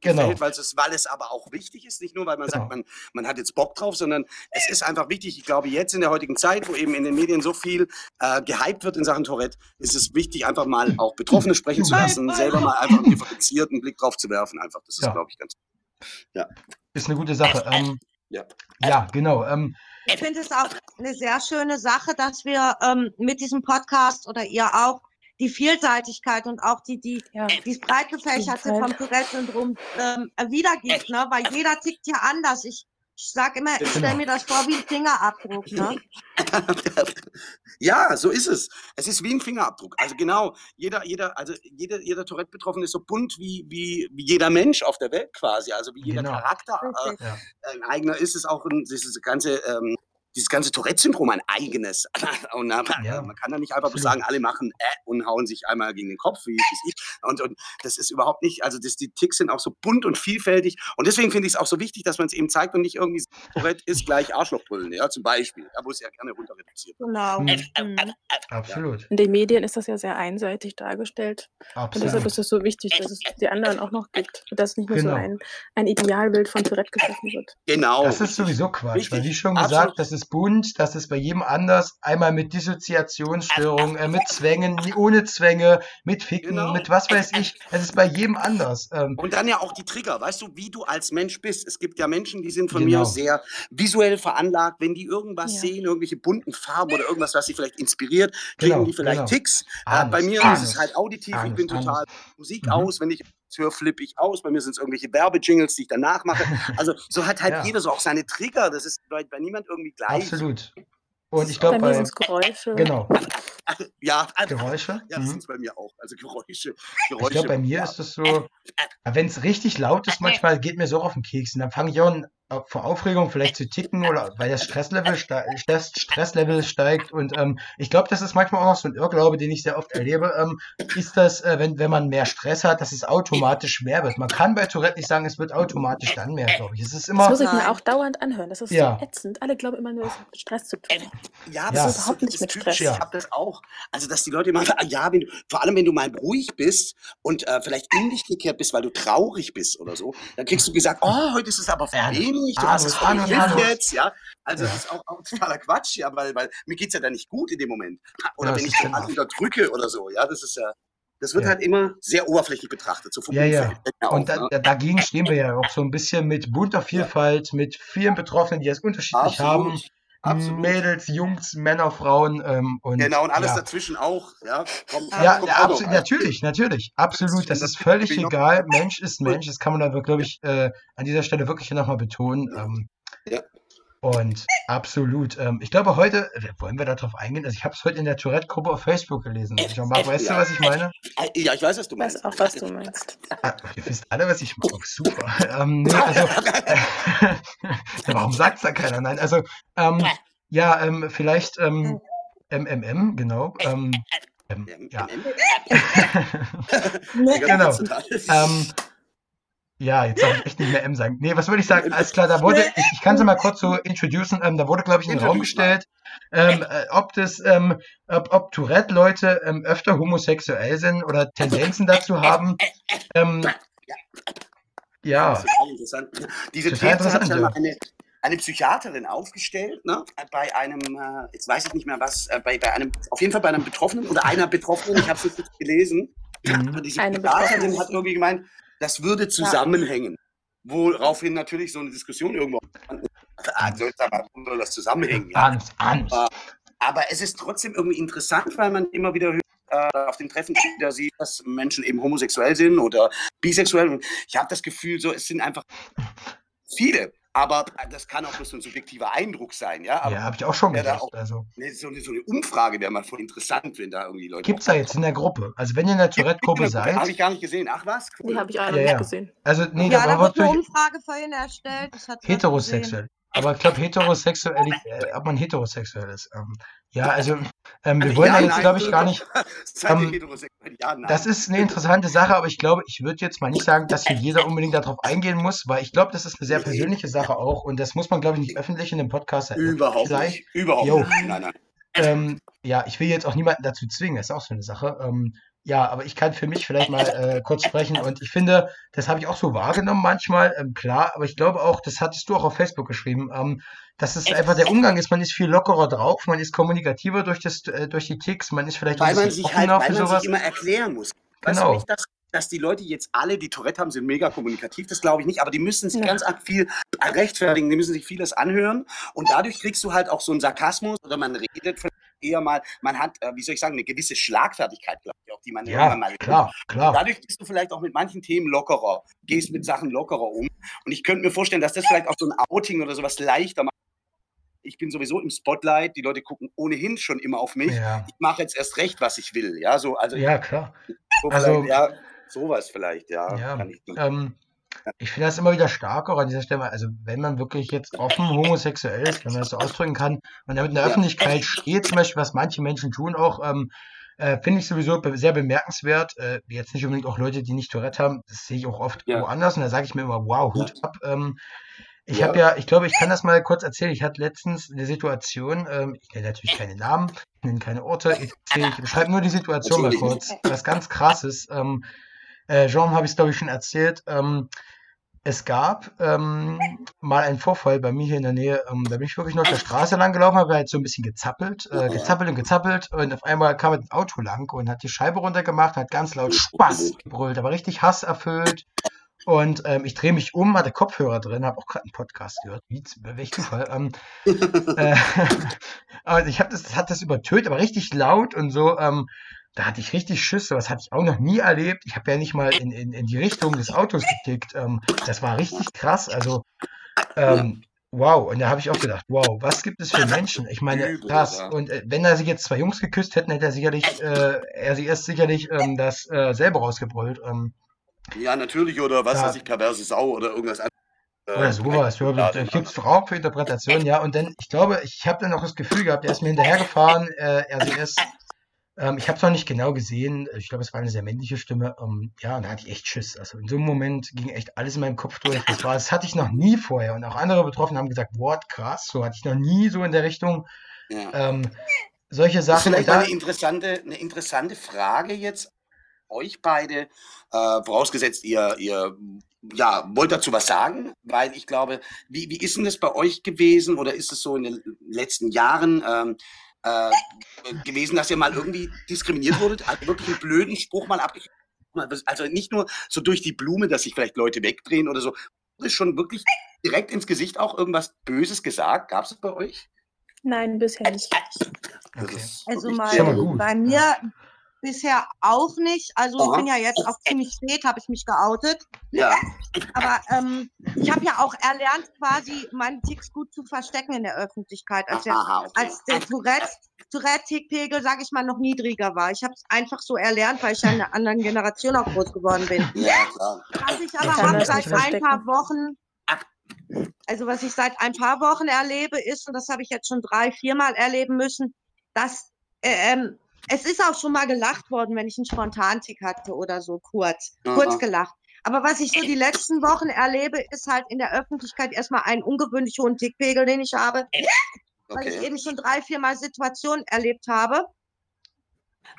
Genau. gefällt, weil es, weil es aber auch wichtig ist. Nicht nur, weil man Genau. sagt, man, man hat jetzt Bock drauf, sondern es ist einfach wichtig. Ich glaube, jetzt in der heutigen Zeit, wo eben in den Medien so viel äh, gehypt wird in Sachen Tourette, ist es wichtig, einfach mal auch Betroffene sprechen zu lassen, selber mal einfach einen differenzierten Blick drauf zu werfen. Einfach, das ist, Ja. glaube ich, ganz. ist eine gute Sache. Ähm, Ja. ja, genau. Ähm, Ich finde es auch eine sehr schöne Sache, dass wir ähm, mit diesem Podcast oder ihr auch die Vielseitigkeit und auch die, die, Ja. die breit gefächerte vom Tourette-Syndrom ähm, wiedergibt, ne? weil jeder tickt ja anders. Ich, ich sag immer, ich Genau. stelle mir das vor wie ein Fingerabdruck. Ne? ja, so ist es. Es ist wie ein Fingerabdruck. Also genau, jeder, jeder, also jeder, jeder Tourette-Betroffene ist so bunt wie, wie, wie jeder Mensch auf der Welt quasi. Also wie jeder Genau. Charakter äh, ja. ein eigener ist es auch ein, dieses ganze, ähm, dieses ganze Tourette-Syndrom ein eigenes. Und äh, Ja, man kann da nicht einfach bloß absolut. sagen, alle machen äh und hauen sich einmal gegen den Kopf, wie, ich. Und, und das ist überhaupt nicht, also das, die Ticks sind auch so bunt und vielfältig. Und deswegen finde ich es auch so wichtig, dass man es eben zeigt und nicht irgendwie sagt, Tourette ist gleich Arschlochbrüllen, ja, zum Beispiel. Da muss ja gerne runter reduziert werden. Genau. Mhm. Mhm. Absolut. In den Medien ist das ja sehr einseitig dargestellt. Und deshalb Absolut. ist es so wichtig, dass es die anderen auch noch gibt. Und dass nicht nur Genau. so ein, ein Idealbild von Tourette geschaffen wird. Genau. Das ist sowieso Quatsch, weil wie Richtig, schon gesagt, absolut. das ist bunt, das ist bei jedem anders. Einmal mit Dissoziationsstörungen, äh, mit Zwängen, nie- ohne Zwänge, mit Ficken, Genau. mit was weiß ich. Es ist bei jedem anders. Ähm, Und dann ja auch die Trigger, weißt du, wie du als Mensch bist. Es gibt ja Menschen, die sind von mir Genau. aus sehr visuell veranlagt. Wenn die irgendwas Ja. sehen, irgendwelche bunten Farben oder irgendwas, was sie vielleicht inspiriert, kriegen Genau, die vielleicht genau. Ticks. Äh, bei mir ist Anus, es halt auditiv. ich Anus, bin Anus. total Musik Mhm. aus. Wenn ich es höre, flippe ich aus. Bei mir sind es irgendwelche Werbejingles, die ich danach mache. Also so hat halt Ja. jeder so auch seine Trigger. Das ist bei, bei niemand irgendwie gleich. Absolut. Und ich Bei glaube, mir bei, sind es Geräusche. genau, Ja, also, Geräusche. ja, das Mhm. sind bei mir auch. Also Geräusche. Ich Geräusche glaube, bei mir ja. ist es so, wenn es richtig laut ist, manchmal geht mir so auf den Keks. Und dann fange ich auch an, vor Aufregung vielleicht zu ticken oder weil das Stresslevel, ste das Stresslevel steigt. Und ähm, ich glaube, das ist manchmal auch noch so ein Irrglaube, den ich sehr oft erlebe. Ähm, ist das, äh, wenn, wenn man mehr Stress hat, dass es automatisch mehr wird. Man kann bei Tourette nicht sagen, es wird automatisch dann mehr, glaube ich. Es ist Das immer, muss ich mir auch dauernd anhören. Das ist Ja. so ätzend. Alle glauben immer nur, es hat mit Stress zu tun. Ja, aber Ja. das ist so Überhaupt nicht mit Typische. Stress. Ich habe das auch. Also, dass die Leute immer sagen, ja, wenn du, vor allem wenn du mal ruhig bist und äh, vielleicht in dich gekehrt bist, weil du traurig bist oder so, dann kriegst du gesagt, oh, heute ist es aber Anus, wenig, du hast es Anus, Anus, verliert Anus. jetzt, ja. Also, Ja. das ist auch, auch totaler Quatsch, ja, weil, weil mir geht's ja dann nicht gut in dem Moment. Oder Ja, wenn ich den genau. anderen unterdrücke oder so, ja, das ist ja, das wird Ja. halt immer sehr oberflächlich betrachtet, so vom Ja, ja. Mir Und auf, da, ne? da, dagegen stehen wir ja auch so ein bisschen mit bunter Vielfalt, mit vielen Betroffenen, die es unterschiedlich haben. Absolut. Absolut. Mädels, Jungs, Männer, Frauen ähm, und Genau, und alles ja. dazwischen auch, ja. Kommt, Ja, kommt ja auch natürlich, natürlich, absolut. Das ist völlig egal. Mensch ist Mensch. Das kann man da, glaube ich, äh, an dieser Stelle wirklich nochmal betonen. Ähm, Ja. Und absolut. Ähm, ich glaube, heute, äh, wollen wir darauf eingehen? Also, ich habe es heute in der Tourette-Gruppe auf Facebook gelesen. Jean-Marc, weißt du, was ich meine? Äh, Ja, ich weiß, was du Ich weiß meinst. auch, was du meinst. Ah, ihr wisst alle, was ich meine. Super. Ähm, nee, also, äh, warum sagt's da keiner? Nein, also, ähm, ja, ähm, vielleicht ähm, MMM, genau. Ähm, ähm, ja. Genau. Ähm, ja, jetzt darf ich echt nicht mehr M sagen. Nee, was würde ich sagen? Alles klar, da wurde, ich, ich kann es mal kurz so introducen, ähm, da wurde, glaube ich, in den Raum gestellt, ähm, äh, ob das, ähm, ob, ob Tourette-Leute ähm, öfter homosexuell sind oder Tendenzen dazu haben. Ähm, ja, Total interessant. Diese Total These hat ja eine, eine Psychiaterin aufgestellt, ne? bei einem, äh, jetzt weiß ich nicht mehr was, äh, bei, bei einem, auf jeden Fall bei einem Betroffenen oder einer Betroffenen, ich habe es jetzt nicht gelesen. Mhm. Und diese Eine Psychiaterin Betroffene. hat irgendwie gemeint, das würde zusammenhängen. Woraufhin natürlich so eine Diskussion irgendwo aber- soll das zusammenhängen. Ja? Anus, Anus. Ah. Aber es ist trotzdem irgendwie interessant, weil man immer wieder hört, äh, auf den Treffen wieder sieht, dass Menschen eben homosexuell sind oder bisexuell. Ich habe das Gefühl, so es sind einfach viele. Aber das kann auch bloß so ein subjektiver Eindruck sein, ja. Aber Ja, habe ich auch schon gedacht. auch. Also, ne, so, eine, so eine Umfrage wäre mal voll interessant, wenn da irgendwie Leute. gibt's da jetzt in der Gruppe? Also, wenn ihr in der Tourette-Gruppe Habe seid, ich gar nicht gesehen. Ach was? Die habe ich auch noch Ja, nicht ja. gesehen. also, nee, Ja, da da wird eine Umfrage vorhin erstellt. Heterosexuell. Aber ich glaube, heterosexuell, äh, ob man heterosexuell ist. Ähm, ja, also, ähm, wir wollen da jetzt, glaube ich, gar nicht. Ähm? Ja. Das ist eine interessante Sache, aber ich glaube, ich würde jetzt mal nicht sagen, dass hier jeder unbedingt darauf eingehen muss, weil ich glaube, das ist eine sehr persönliche Sache auch und das muss man, glaube ich, nicht öffentlich in dem Podcast erörtern. Überhaupt Vielleicht, nicht. Überhaupt nicht. Nein, nein. ähm, ja, ich will jetzt auch niemanden dazu zwingen, das ist auch so eine Sache. Ja, aber ich kann für mich vielleicht mal äh, kurz sprechen und ich finde, das habe ich auch so wahrgenommen manchmal, ähm, klar, aber ich glaube auch, das hattest du auch auf Facebook geschrieben, ähm, dass es einfach der Umgang ist, man ist viel lockerer drauf, man ist kommunikativer durch das, äh, durch die Ticks, man ist vielleicht ein Weil man bisschen sich halt, offener weil für man sowas. sich immer erklären muss. Weißt Genau. du nicht, dass, dass die Leute jetzt alle, die Tourette haben, sind mega kommunikativ, das glaube ich nicht, aber die müssen sich Ja. ganz arg viel rechtfertigen, die müssen sich vieles anhören und dadurch kriegst du halt auch so einen Sarkasmus oder man redet vielleicht eher mal, man hat, äh, wie soll ich sagen, eine gewisse Schlagfertigkeit, glaube ich, auch die man Ja, irgendwann mal klar, klar. Dadurch bist du vielleicht auch mit manchen Themen lockerer, gehst mit Sachen lockerer um. Und ich könnte mir vorstellen, dass das vielleicht auch so ein Outing oder sowas leichter macht. Ich bin sowieso im Spotlight, die Leute gucken ohnehin schon immer auf mich. Ja, Ich mache jetzt erst recht, was ich will. Ja, so, also, ja, klar. so also- ja, sowas vielleicht, ja. Ja, ähm, ich finde das immer wieder stark auch an dieser Stelle. Also wenn man wirklich jetzt offen homosexuell ist, wenn man das so ausdrücken kann und damit in der. Öffentlichkeit steht, zum Beispiel, was manche Menschen tun auch, ähm, äh, finde ich sowieso be sehr bemerkenswert. Äh, jetzt nicht unbedingt auch Leute, die nicht Tourette haben, das sehe ich auch oft Ja. woanders und da sage ich mir immer, wow, Hut ab. Ähm, ich Ja. habe ja, ich glaube, ich kann das mal kurz erzählen. Ich hatte letztens eine Situation, ähm, ich nenne natürlich keine Namen, ich nenne keine Orte, ich, ich beschreibe nur die Situation mal kurz. Was ganz krass ist. Ähm, äh, Jean habe ich es, glaube ich, schon erzählt. Ähm, es gab ähm, mal einen Vorfall bei mir hier in der Nähe. Ähm, da bin ich wirklich nur auf der Straße lang gelaufen, habe halt so ein bisschen gezappelt, äh, gezappelt und gezappelt. Und auf einmal kam ein Auto lang und hat die Scheibe runtergemacht, hat ganz laut Spaß gebrüllt, aber richtig hasserfüllt. Und ähm, ich drehe mich um, hatte Kopfhörer drin, habe auch gerade einen Podcast gehört. Wie, welch Zufall. Ähm, äh, aber ich habe das, das hat das übertönt, aber richtig laut und so. Ähm, da hatte ich richtig Schiss, sowas hatte ich auch noch nie erlebt. Ich habe ja nicht mal in, in, in die Richtung des Autos gekickt. Ähm, das war richtig krass. Also, ähm, wow. Und da habe ich auch gedacht, wow, was gibt es für Menschen? Ich meine, krass. Und äh, wenn da sich jetzt zwei Jungs geküsst hätten, hätte er sicherlich, äh, er sie erst sicherlich ähm, das äh, selber rausgebrüllt. Ähm, Ja, natürlich, oder was Ja. weiß ich, perverse Sau oder irgendwas anderes. Äh, Oder sowas, ja, da gibt es Raum für Interpretation, ja. Und dann, ich glaube, ich habe dann auch das Gefühl gehabt, er ist mir hinterhergefahren, äh, RCS. Ähm, ich habe es noch nicht genau gesehen. Ich glaube, es war eine sehr männliche Stimme. Ähm, ja, und da hatte ich echt Schiss. Also in so einem Moment ging echt alles in meinem Kopf durch. Das war, das hatte ich noch nie vorher. Und auch andere Betroffene haben gesagt, boah, krass, so hatte ich noch nie so in der Richtung. Ja. Ähm, solche Das ist Sachen. vielleicht da, eine interessante, eine interessante Frage jetzt euch beide, äh, vorausgesetzt ihr, ihr ja, wollt dazu was sagen, weil ich glaube, wie, wie ist denn das bei euch gewesen oder ist es so in den letzten Jahren ähm, äh, gewesen, dass ihr mal irgendwie diskriminiert wurdet, also wirklich einen blöden Spruch mal abgekriegt? Also nicht nur so durch die Blume, dass sich vielleicht Leute wegdrehen oder so, wurde schon wirklich direkt ins Gesicht auch irgendwas Böses gesagt? Gab es das bei euch? Nein, bisher nicht. Okay. Also mal, bei mir bisher auch nicht. Also Aha. ich bin ja jetzt auch ziemlich spät, habe ich mich geoutet. Ja, Aber ähm, ich habe ja auch erlernt, quasi meinen Ticks gut zu verstecken in der Öffentlichkeit, als der, aha, okay. als der Tourette, Tourette-Tickpegel, sage ich mal, noch niedriger war. Ich habe es einfach so erlernt, weil ich ja in einer anderen Generation auch groß geworden bin. Ja, klar. Was ich aber habe seit ein paar Wochen, also was ich seit ein paar Wochen erlebe, ist, und das habe ich jetzt schon drei, viermal erleben müssen, dass äh, ähm, es ist auch schon mal gelacht worden, wenn ich einen Spontantick hatte oder so kurz, kurz Aha. gelacht. Aber was ich so die letzten Wochen erlebe, ist halt in der Öffentlichkeit erstmal einen ungewöhnlich hohen Tickpegel, den ich habe, weil ich eben schon drei, vier Mal Situationen erlebt habe,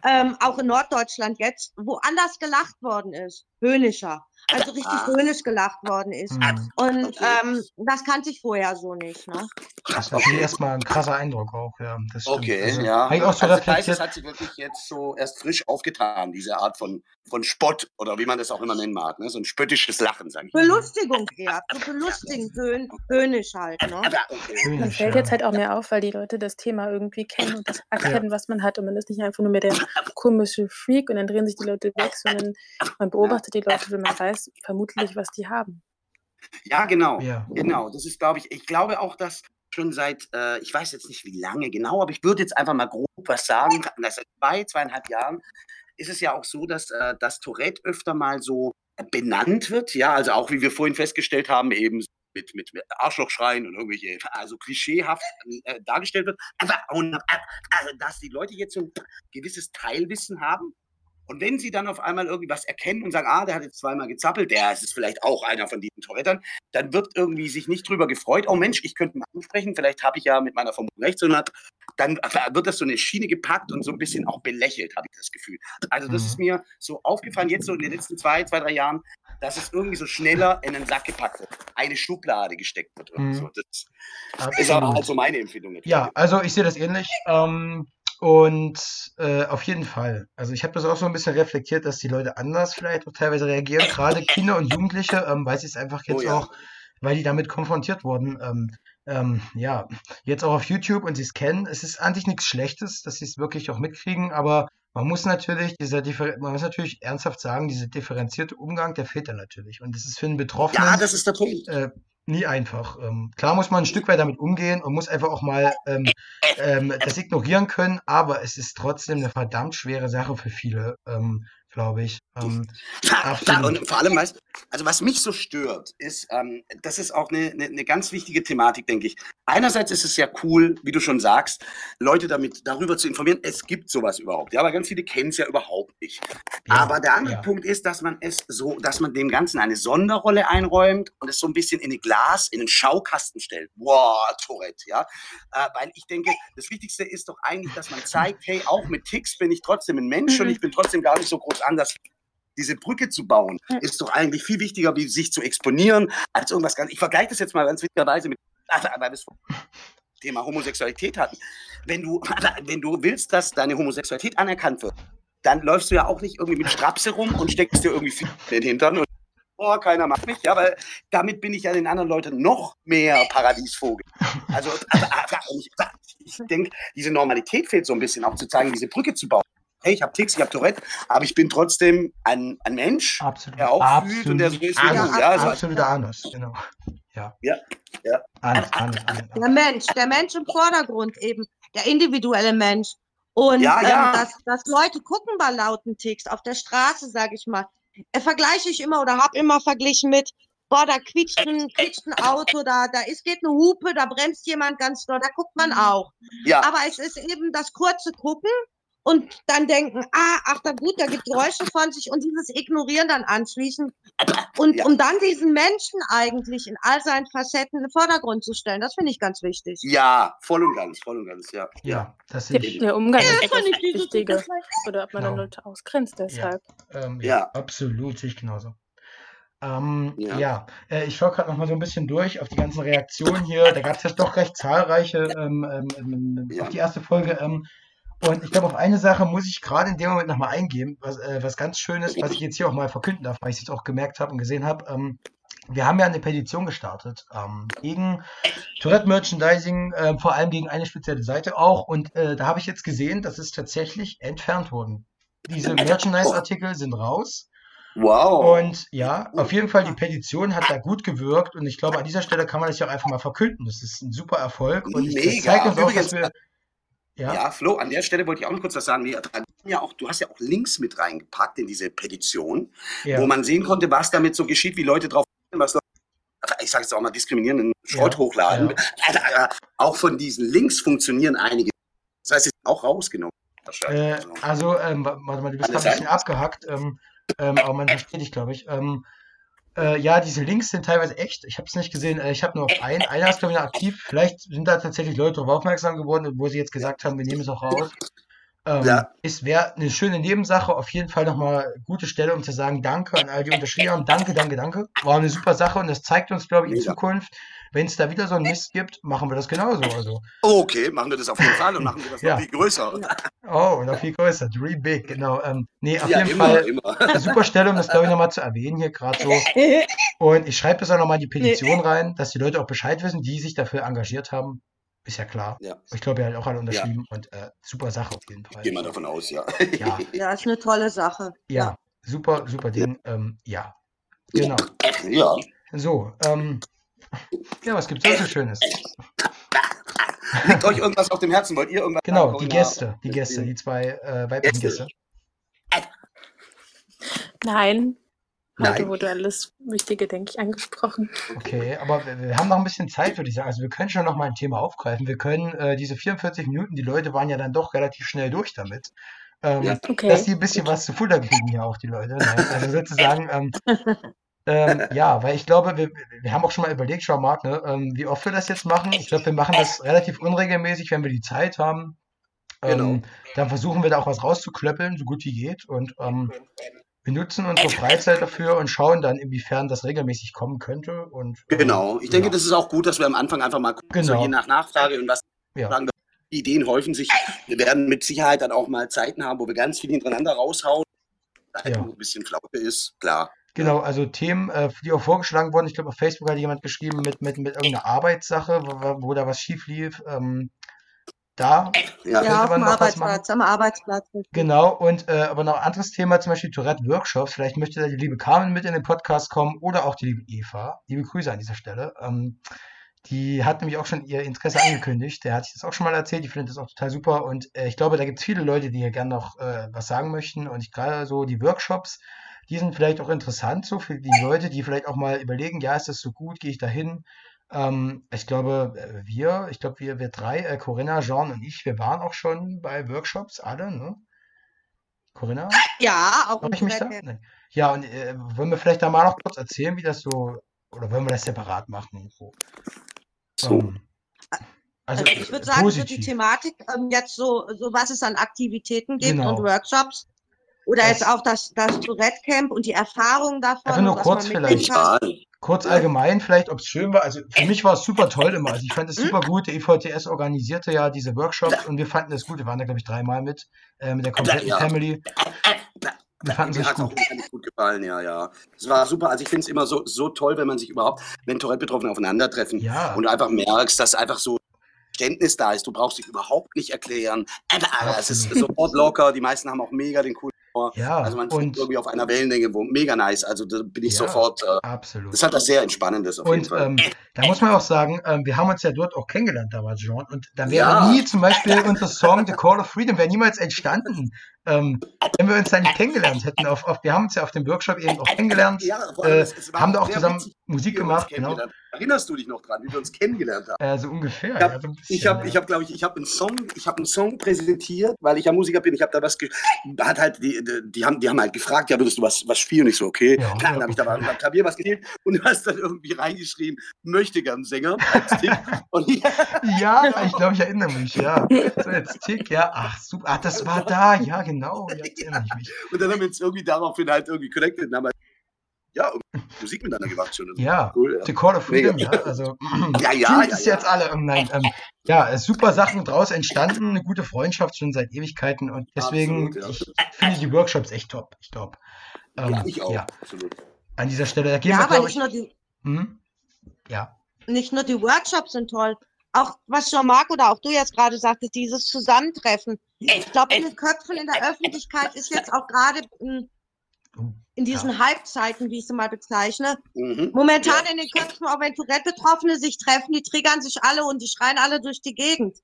ähm, auch in Norddeutschland jetzt, wo anders gelacht worden ist, höhnischer, also richtig Ah. höhnisch gelacht worden ist. Hm, Und ähm, das kannte ich vorher so nicht. Ne? das ist natürlich erstmal ein krasser Eindruck auch, ja. Das stimmt. Okay, also, ja. Ich auch so also das heißt, hat sich wirklich jetzt so erst frisch aufgetan, diese Art von, von Spott oder wie man das auch immer nennen mag, ne? so ein spöttisches Lachen, sag ich. Belustigung eher, so belustigend, höhn, höhnisch halt. Ne? Okay. Man Höhnisch, fällt ja. jetzt halt auch mehr auf, weil die Leute das Thema irgendwie kennen und das erkennen, was man hat. Und man ist nicht einfach nur mehr der komische Freak und dann drehen sich die Leute weg, sondern man beobachtet die Leute, wenn man weiß vermutlich, was die haben. Ja, genau. Ja. Genau, das ist, glaube ich, ich glaube auch, dass schon seit, äh, ich weiß jetzt nicht wie lange genau, aber ich würde jetzt einfach mal grob was sagen. Seit zwei, zweieinhalb Jahren ist es ja auch so, dass äh, das Tourette öfter mal so benannt wird. Ja, also auch wie wir vorhin festgestellt haben, eben mit, mit, mit Arschlochschreien und irgendwelche, also klischeehaft äh, dargestellt wird. Aber also, dass die Leute jetzt so ein gewisses Teilwissen haben. Und wenn sie dann auf einmal irgendwie was erkennen und sagen, ah, der hat jetzt zweimal gezappelt, der ist vielleicht auch einer von diesen Toilettern, dann wird irgendwie sich nicht drüber gefreut, oh Mensch, ich könnte mal ansprechen, vielleicht habe ich ja mit meiner Vermutung recht, sondern dann wird das so eine Schiene gepackt und so ein bisschen auch belächelt, habe ich das Gefühl. Also das Mhm. ist mir so aufgefallen, jetzt so in den letzten zwei, zwei, drei Jahren, dass es irgendwie so schneller in einen Sack gepackt wird, eine Schublade gesteckt wird. Mhm. so. Das ist aber Absolut. halt so meine Empfindung. jetzt. Ja, also ich sehe das ähnlich. Ähm, und äh, auf jeden Fall. Also ich habe das auch so ein bisschen reflektiert, dass die Leute anders vielleicht auch teilweise reagieren, gerade Kinder und Jugendliche, ähm, weil sie es einfach jetzt Oh ja. auch, weil die damit konfrontiert wurden. Ähm, ähm, ja, jetzt auch auf YouTube und sie es kennen. Es ist eigentlich nichts Schlechtes, dass sie es wirklich auch mitkriegen, aber man muss natürlich, dieser man muss natürlich ernsthaft sagen, dieser differenzierte Umgang, der fehlt da natürlich. Und das ist für einen Betroffenen ja, das ist der Punkt. äh, nie einfach. Ähm, klar muss man ein Stück weit damit umgehen und muss einfach auch mal ähm, ähm, das ignorieren können, aber es ist trotzdem eine verdammt schwere Sache für viele, ähm, glaube ich. Ähm, und vor allem, weißt, also was mich so stört, ist, ähm, das ist auch eine, eine, eine ganz wichtige Thematik, denke ich. Einerseits ist es ja cool, wie du schon sagst, Leute damit darüber zu informieren, es gibt sowas überhaupt. Ja, aber ganz viele kennen es ja überhaupt nicht. ja, aber der andere ja. Punkt ist, dass man es so, dass man dem Ganzen eine Sonderrolle einräumt und es so ein bisschen in ein Glas, in einen Schaukasten stellt. Wow, Tourette, ja. Äh, weil ich denke, das Wichtigste ist doch eigentlich, dass man zeigt, hey, auch mit Ticks bin ich trotzdem ein Mensch und Mhm. ich bin trotzdem gar nicht so groß anders diese Brücke zu bauen, ist doch eigentlich viel wichtiger, wie sich zu exponieren, als irgendwas ganz. Ich vergleiche das jetzt mal ganz witzigerweise mit, weil wir das Thema Homosexualität hatten. Wenn du, wenn du willst, dass deine Homosexualität anerkannt wird, dann läufst du ja auch nicht irgendwie mit Strapse rum und steckst dir irgendwie den Hintern und oh, keiner mag mich, ja, weil damit bin ich ja den anderen Leuten noch mehr Paradiesvogel. Also, ich, ich denke, diese Normalität fehlt so ein bisschen, auch zu zeigen, diese Brücke zu bauen. Hey, ich habe Ticks, ich habe Tourette, aber ich bin trotzdem ein, ein Mensch, Absolut. der auch fühlt und der so Absolut. ist. Anders. Ja, also, Absoluter Anders, genau. Ja. Ja, ja. Anders, anders, anders. Der Mensch, der Mensch im Vordergrund eben, der individuelle Mensch. Und Ja, ja. Ähm, dass, dass Leute gucken bei lauten Ticks auf der Straße, sage ich mal, äh, vergleiche ich immer oder habe immer verglichen mit, boah, da quietscht ein, quietscht ein Auto, da, da ist, geht eine Hupe, da bremst jemand ganz doll, da guckt man auch. ja. Aber es ist eben das kurze Gucken und dann denken, ah, ach, da gut, da gibt Geräusche von sich und dieses Ignorieren dann anschließend. Und Ja. um dann diesen Menschen eigentlich in all seinen Facetten in den Vordergrund zu stellen, das finde ich ganz wichtig. Ja, voll und ganz, voll und ganz, ja. Ja, das sehe ich. Der Umgang ist Das das finde ich dieses- Wichtige. Oder ob man dann Genau. Leute ausgrenzt deshalb. Ähm, ja, Ja. absolut, sehe ich genauso. Ähm, Ja. ja, äh, ich schaue gerade noch mal so ein bisschen durch auf die ganzen Reaktionen hier. Da gab es jetzt doch recht zahlreiche ähm, ähm, ähm, Ja. auf die erste Folge. Und ich glaube, auf eine Sache muss ich gerade in dem Moment nochmal eingehen, was, äh, was ganz schön ist, was ich jetzt hier auch mal verkünden darf, weil ich es jetzt auch gemerkt habe und gesehen habe. Ähm, wir haben ja eine Petition gestartet ähm, gegen Tourette-Merchandising, äh, vor allem gegen eine spezielle Seite auch. Und äh, da habe ich jetzt gesehen, dass es tatsächlich entfernt wurden. Diese Merchandise-Artikel sind raus. Wow. Und ja, auf jeden Fall, die Petition hat da gut gewirkt und ich glaube, an dieser Stelle kann man das ja auch einfach mal verkünden. Das ist ein super Erfolg und ich, Mega. zeigt uns auch, dass wir. Ja, Ja, Flo, an der Stelle wollte ich auch noch kurz was sagen. Wir ja auch, du hast ja auch Links mit reingepackt in diese Petition, ja, wo man sehen konnte, was damit so geschieht, wie Leute drauf, was Leute, ich sage jetzt auch mal, diskriminierenden Schrott Ja, hochladen. ja. Auch von diesen Links funktionieren einige. Das heißt, sie sind auch rausgenommen. äh, Also, ähm, wa- warte mal, du bist gerade ein bisschen abgehackt, ähm, ähm, aber man versteht dich, glaube ich. Ähm, äh, ja, diese Links sind teilweise echt. Ich habe es nicht gesehen. Äh, ich habe nur auf einen. Einer ist, glaube ich, noch aktiv. Vielleicht sind da tatsächlich Leute darauf aufmerksam geworden, wo sie jetzt gesagt haben, wir nehmen es auch raus. Ähm, Ja. Es wäre eine schöne Nebensache. Auf jeden Fall nochmal gute Stelle, um zu sagen, danke an all die unterschrieben haben. Danke, danke, danke. War eine super Sache und das zeigt uns, glaube ich, in. Zukunft, wenn es da wieder so einen Mist gibt, machen wir das genauso. Also, okay, machen wir das auf jeden Fall und machen wir das Ja. noch viel größer. oh, noch viel größer. Dream big, genau. Ähm, nee, auf ja, jeden immer, Fall immer. super Stelle, um das, glaube ich, nochmal zu erwähnen hier gerade so. Und ich schreibe das auch nochmal in die Petition rein, dass die Leute auch Bescheid wissen, die sich dafür engagiert haben. Ist ja klar. Ja, Ich glaube, ihr habt auch alle unterschrieben und äh, super Sache auf jeden Fall. gehen wir davon aus, ja. Ja, Ja, ist eine tolle Sache. ja, super, super Ding. Ähm, ja, genau. Ja. So, ähm, ja, was gibt's sonst so Schönes? Liegt euch irgendwas auf dem Herzen? Wollt ihr irgendwas Genau, die? Gäste, die Gäste, die zwei äh, weiblichen Gäste. Nein. Heute Nein. wurde alles Wichtige, denke ich, angesprochen. Okay, aber wir, wir haben noch ein bisschen Zeit, würde ich sagen. Also wir können schon noch mal ein Thema aufgreifen. Wir können äh, diese 44 Minuten, die Leute waren ja dann doch relativ schnell durch damit. Ähm, Ja. Okay. dass die ein bisschen was zu Futter kriegen, ja auch die Leute. Nein, also sozusagen, ähm, ähm, ja, weil ich glaube, wir, wir haben auch schon mal überlegt, schau Marc, ne, ähm, wie oft wir das jetzt machen. Ich glaube, wir machen das relativ unregelmäßig, wenn wir die Zeit haben. Ähm, Genau. Dann versuchen wir da auch was rauszuklöppeln, so gut wie geht. Und ähm, wir nutzen unsere Freizeit dafür und schauen dann, inwiefern das regelmäßig kommen könnte. Und, ähm, Genau. Ich denke, ja, das ist auch gut, dass wir am Anfang einfach mal gucken, so Genau. je nach Nachfrage und was ja, die Ideen häufen sich. Wir werden mit Sicherheit dann auch mal Zeiten haben, wo wir ganz viel hintereinander raushauen. Da halt Ja. ein bisschen Flaute ist, klar. Genau. Also Themen, äh, die auch vorgeschlagen wurden. Ich glaube, auf Facebook hat jemand geschrieben mit, mit, mit irgendeiner Arbeitssache, wo, wo da was schief lief. Ähm, da Ja. Ja, auf dem? Arbeitsplatz, am Arbeitsplatz. Genau, und äh, aber noch ein anderes Thema, zum Beispiel Tourette-Workshops. Vielleicht möchte da die liebe Carmen mit in den Podcast kommen oder auch die liebe Eva. Liebe Grüße an dieser Stelle. Ähm, die hat nämlich auch schon ihr Interesse angekündigt. Der hat sich das auch schon mal erzählt. Die findet das auch total super. Und äh, ich glaube, da gibt es viele Leute, die hier gerne noch äh, was sagen möchten. Und ich gerade so die Workshops, die sind vielleicht auch interessant so für die Leute, die vielleicht auch mal überlegen, ja, ist das so gut, gehe ich da hin? Ähm, ich glaube, äh, wir, ich glaube, wir, wir drei, äh, Corinna, Jean und ich, wir waren auch schon bei Workshops, alle, ne? Corinna? Ja, auch ich mich da? Nee. Ja, und äh, wollen wir vielleicht da mal noch kurz erzählen, wie das so, oder wollen wir das separat machen? So. So. Ähm, also Also ich äh, würde sagen, so die positiv. Thematik ähm, jetzt so, so was es an Aktivitäten gibt Genau. und Workshops oder Das- jetzt auch das, das Tourette-Camp und die Erfahrung davon. Einfach nur kurz vielleicht. Kurz allgemein vielleicht, ob es schön war. Also für mich war es super toll immer. Also ich fand es Hm? super gut. Der IVTS organisierte ja diese Workshops und wir fanden es gut. Wir waren da, glaube ich, dreimal mit, äh, mit der kompletten Ja. Family. Wir fanden es hat auch gut. gut gefallen, ja, ja. Es war super. Also ich finde es immer so, so toll, wenn man sich überhaupt, wenn Tourette-Betroffene aufeinandertreffen Ja, und du einfach merkst, dass einfach so Verständnis da ist. Du brauchst dich überhaupt nicht erklären. Es ist sofort locker. Die meisten haben auch mega den coolen. Ja. Also man Und irgendwie auf einer Wellenlänge, wo mega nice. Also da bin ich Ja. sofort. Äh, absolut. das hat was sehr Entspannendes auf jeden Und Fall. ähm, da muss man auch sagen, ähm, wir haben uns ja dort auch kennengelernt damals, Jean. Und da wäre Ja. nie zum Beispiel unser Song The Call of Freedom wäre niemals entstanden, ähm, wenn wir uns da nicht kennengelernt hätten. Auf, auf, wir haben uns ja auf dem Workshop eben auch kennengelernt, Ja, äh, haben da auch zusammen witzig, Musik gemacht, genau. Erinnerst du dich noch dran, wie wir uns kennengelernt haben? Äh, so ungefähr. Ich habe, ja, so ich habe, ja. habe, glaube ich, ich habe einen Song, ich habe einen Song präsentiert, weil ich ja Musiker bin. Ich habe da was, hat halt die, die, haben, die haben halt gefragt, ja, würdest du was, was spielen? Und ich so, okay. Ja, Klar, dann habe ich da am Klavier was gespielt und du hast dann irgendwie reingeschrieben, möchte gern Sänger ja, Ja, ich glaube, ich erinnere mich, ja. So jetzt Tick, ja. Ach, super. Ach, das war da, ja, genau. Jetzt erinnere ich mich. und dann haben wir uns irgendwie daraufhin halt irgendwie connected und haben halt, ja, Musik miteinander gemacht schon. Ja, Cool, The Call of Freedom, Mega. ja. Also, Ja, ja, ja, es ja. jetzt alle. ähm, Nein, ähm, ja, super Sachen draus entstanden, eine gute Freundschaft schon seit Ewigkeiten und deswegen, Absolut, ja. ich finde die Workshops echt top, ich glaube. Ähm, Ja, ich auch. Ja, Absolut. an dieser Stelle, da gehen Ja, wir, aber nicht ich. nur, die, Hm? Ja, nicht nur die Workshops sind toll. Auch was Jean-Marc oder auch du jetzt gerade sagtest, dieses Zusammentreffen. Ich glaube, in den Köpfen in der Öffentlichkeit ist jetzt auch gerade in, diesen Halbzeiten, wie ich sie mal bezeichne, Mhm. momentan Ja. in den Köpfen, auch wenn Tourette-Betroffene sich treffen, die triggern sich alle und die schreien alle durch die Gegend.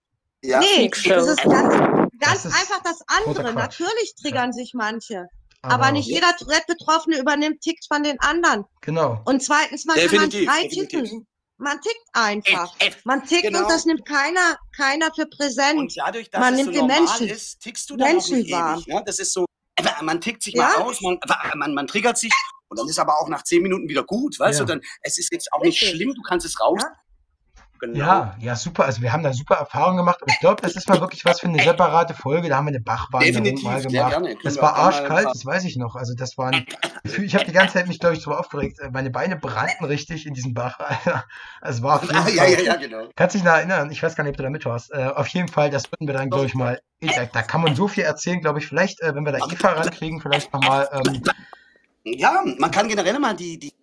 Ja. nee, das ist ganz, ganz Das ist einfach das andere. Natürlich triggern sich manche, aber, nicht jeder Tourette-Betroffene übernimmt Ticks von den anderen. Genau. Und zweitens, man kann Definitiv, man frei definitiv. ticken. Man tickt einfach. Äh, äh, Man tickt Genau. und das nimmt keiner, keiner für präsent. Und dadurch, dass Man es nimmt so die normal Menschen- ist, tickst du dann auch Menschen nicht wahr. ewig. Ne? Das ist so, man tickt sich Ja. mal aus, man, man, man triggert sich und dann ist aber auch nach zehn Minuten wieder gut, weißt Ja. du? Dann, es ist jetzt auch nicht Richtig. schlimm, du kannst es raus. Ja. Genau. Ja, ja, super. Also wir haben da super Erfahrungen gemacht. Und ich glaube, das ist mal wirklich was für eine separate Folge. Da haben wir eine Bachwanderung mal gemacht. Das war arschkalt, das weiß ich noch. Also das waren, ich habe die ganze Zeit mich, glaube ich, so aufgeregt. Meine Beine brannten richtig in diesem Bach. Es war auf jeden Fall. ja, ja, ja, genau. Kannst dich noch erinnern? Ich weiß gar nicht, ob du da mit warst. Äh, auf jeden Fall, das würden wir dann, glaube ich, mal. Da, da kann man so viel erzählen, glaube ich. Vielleicht, äh, wenn wir da Eva rankriegen, vielleicht nochmal. Ähm, Ja, man kann generell mal die, die,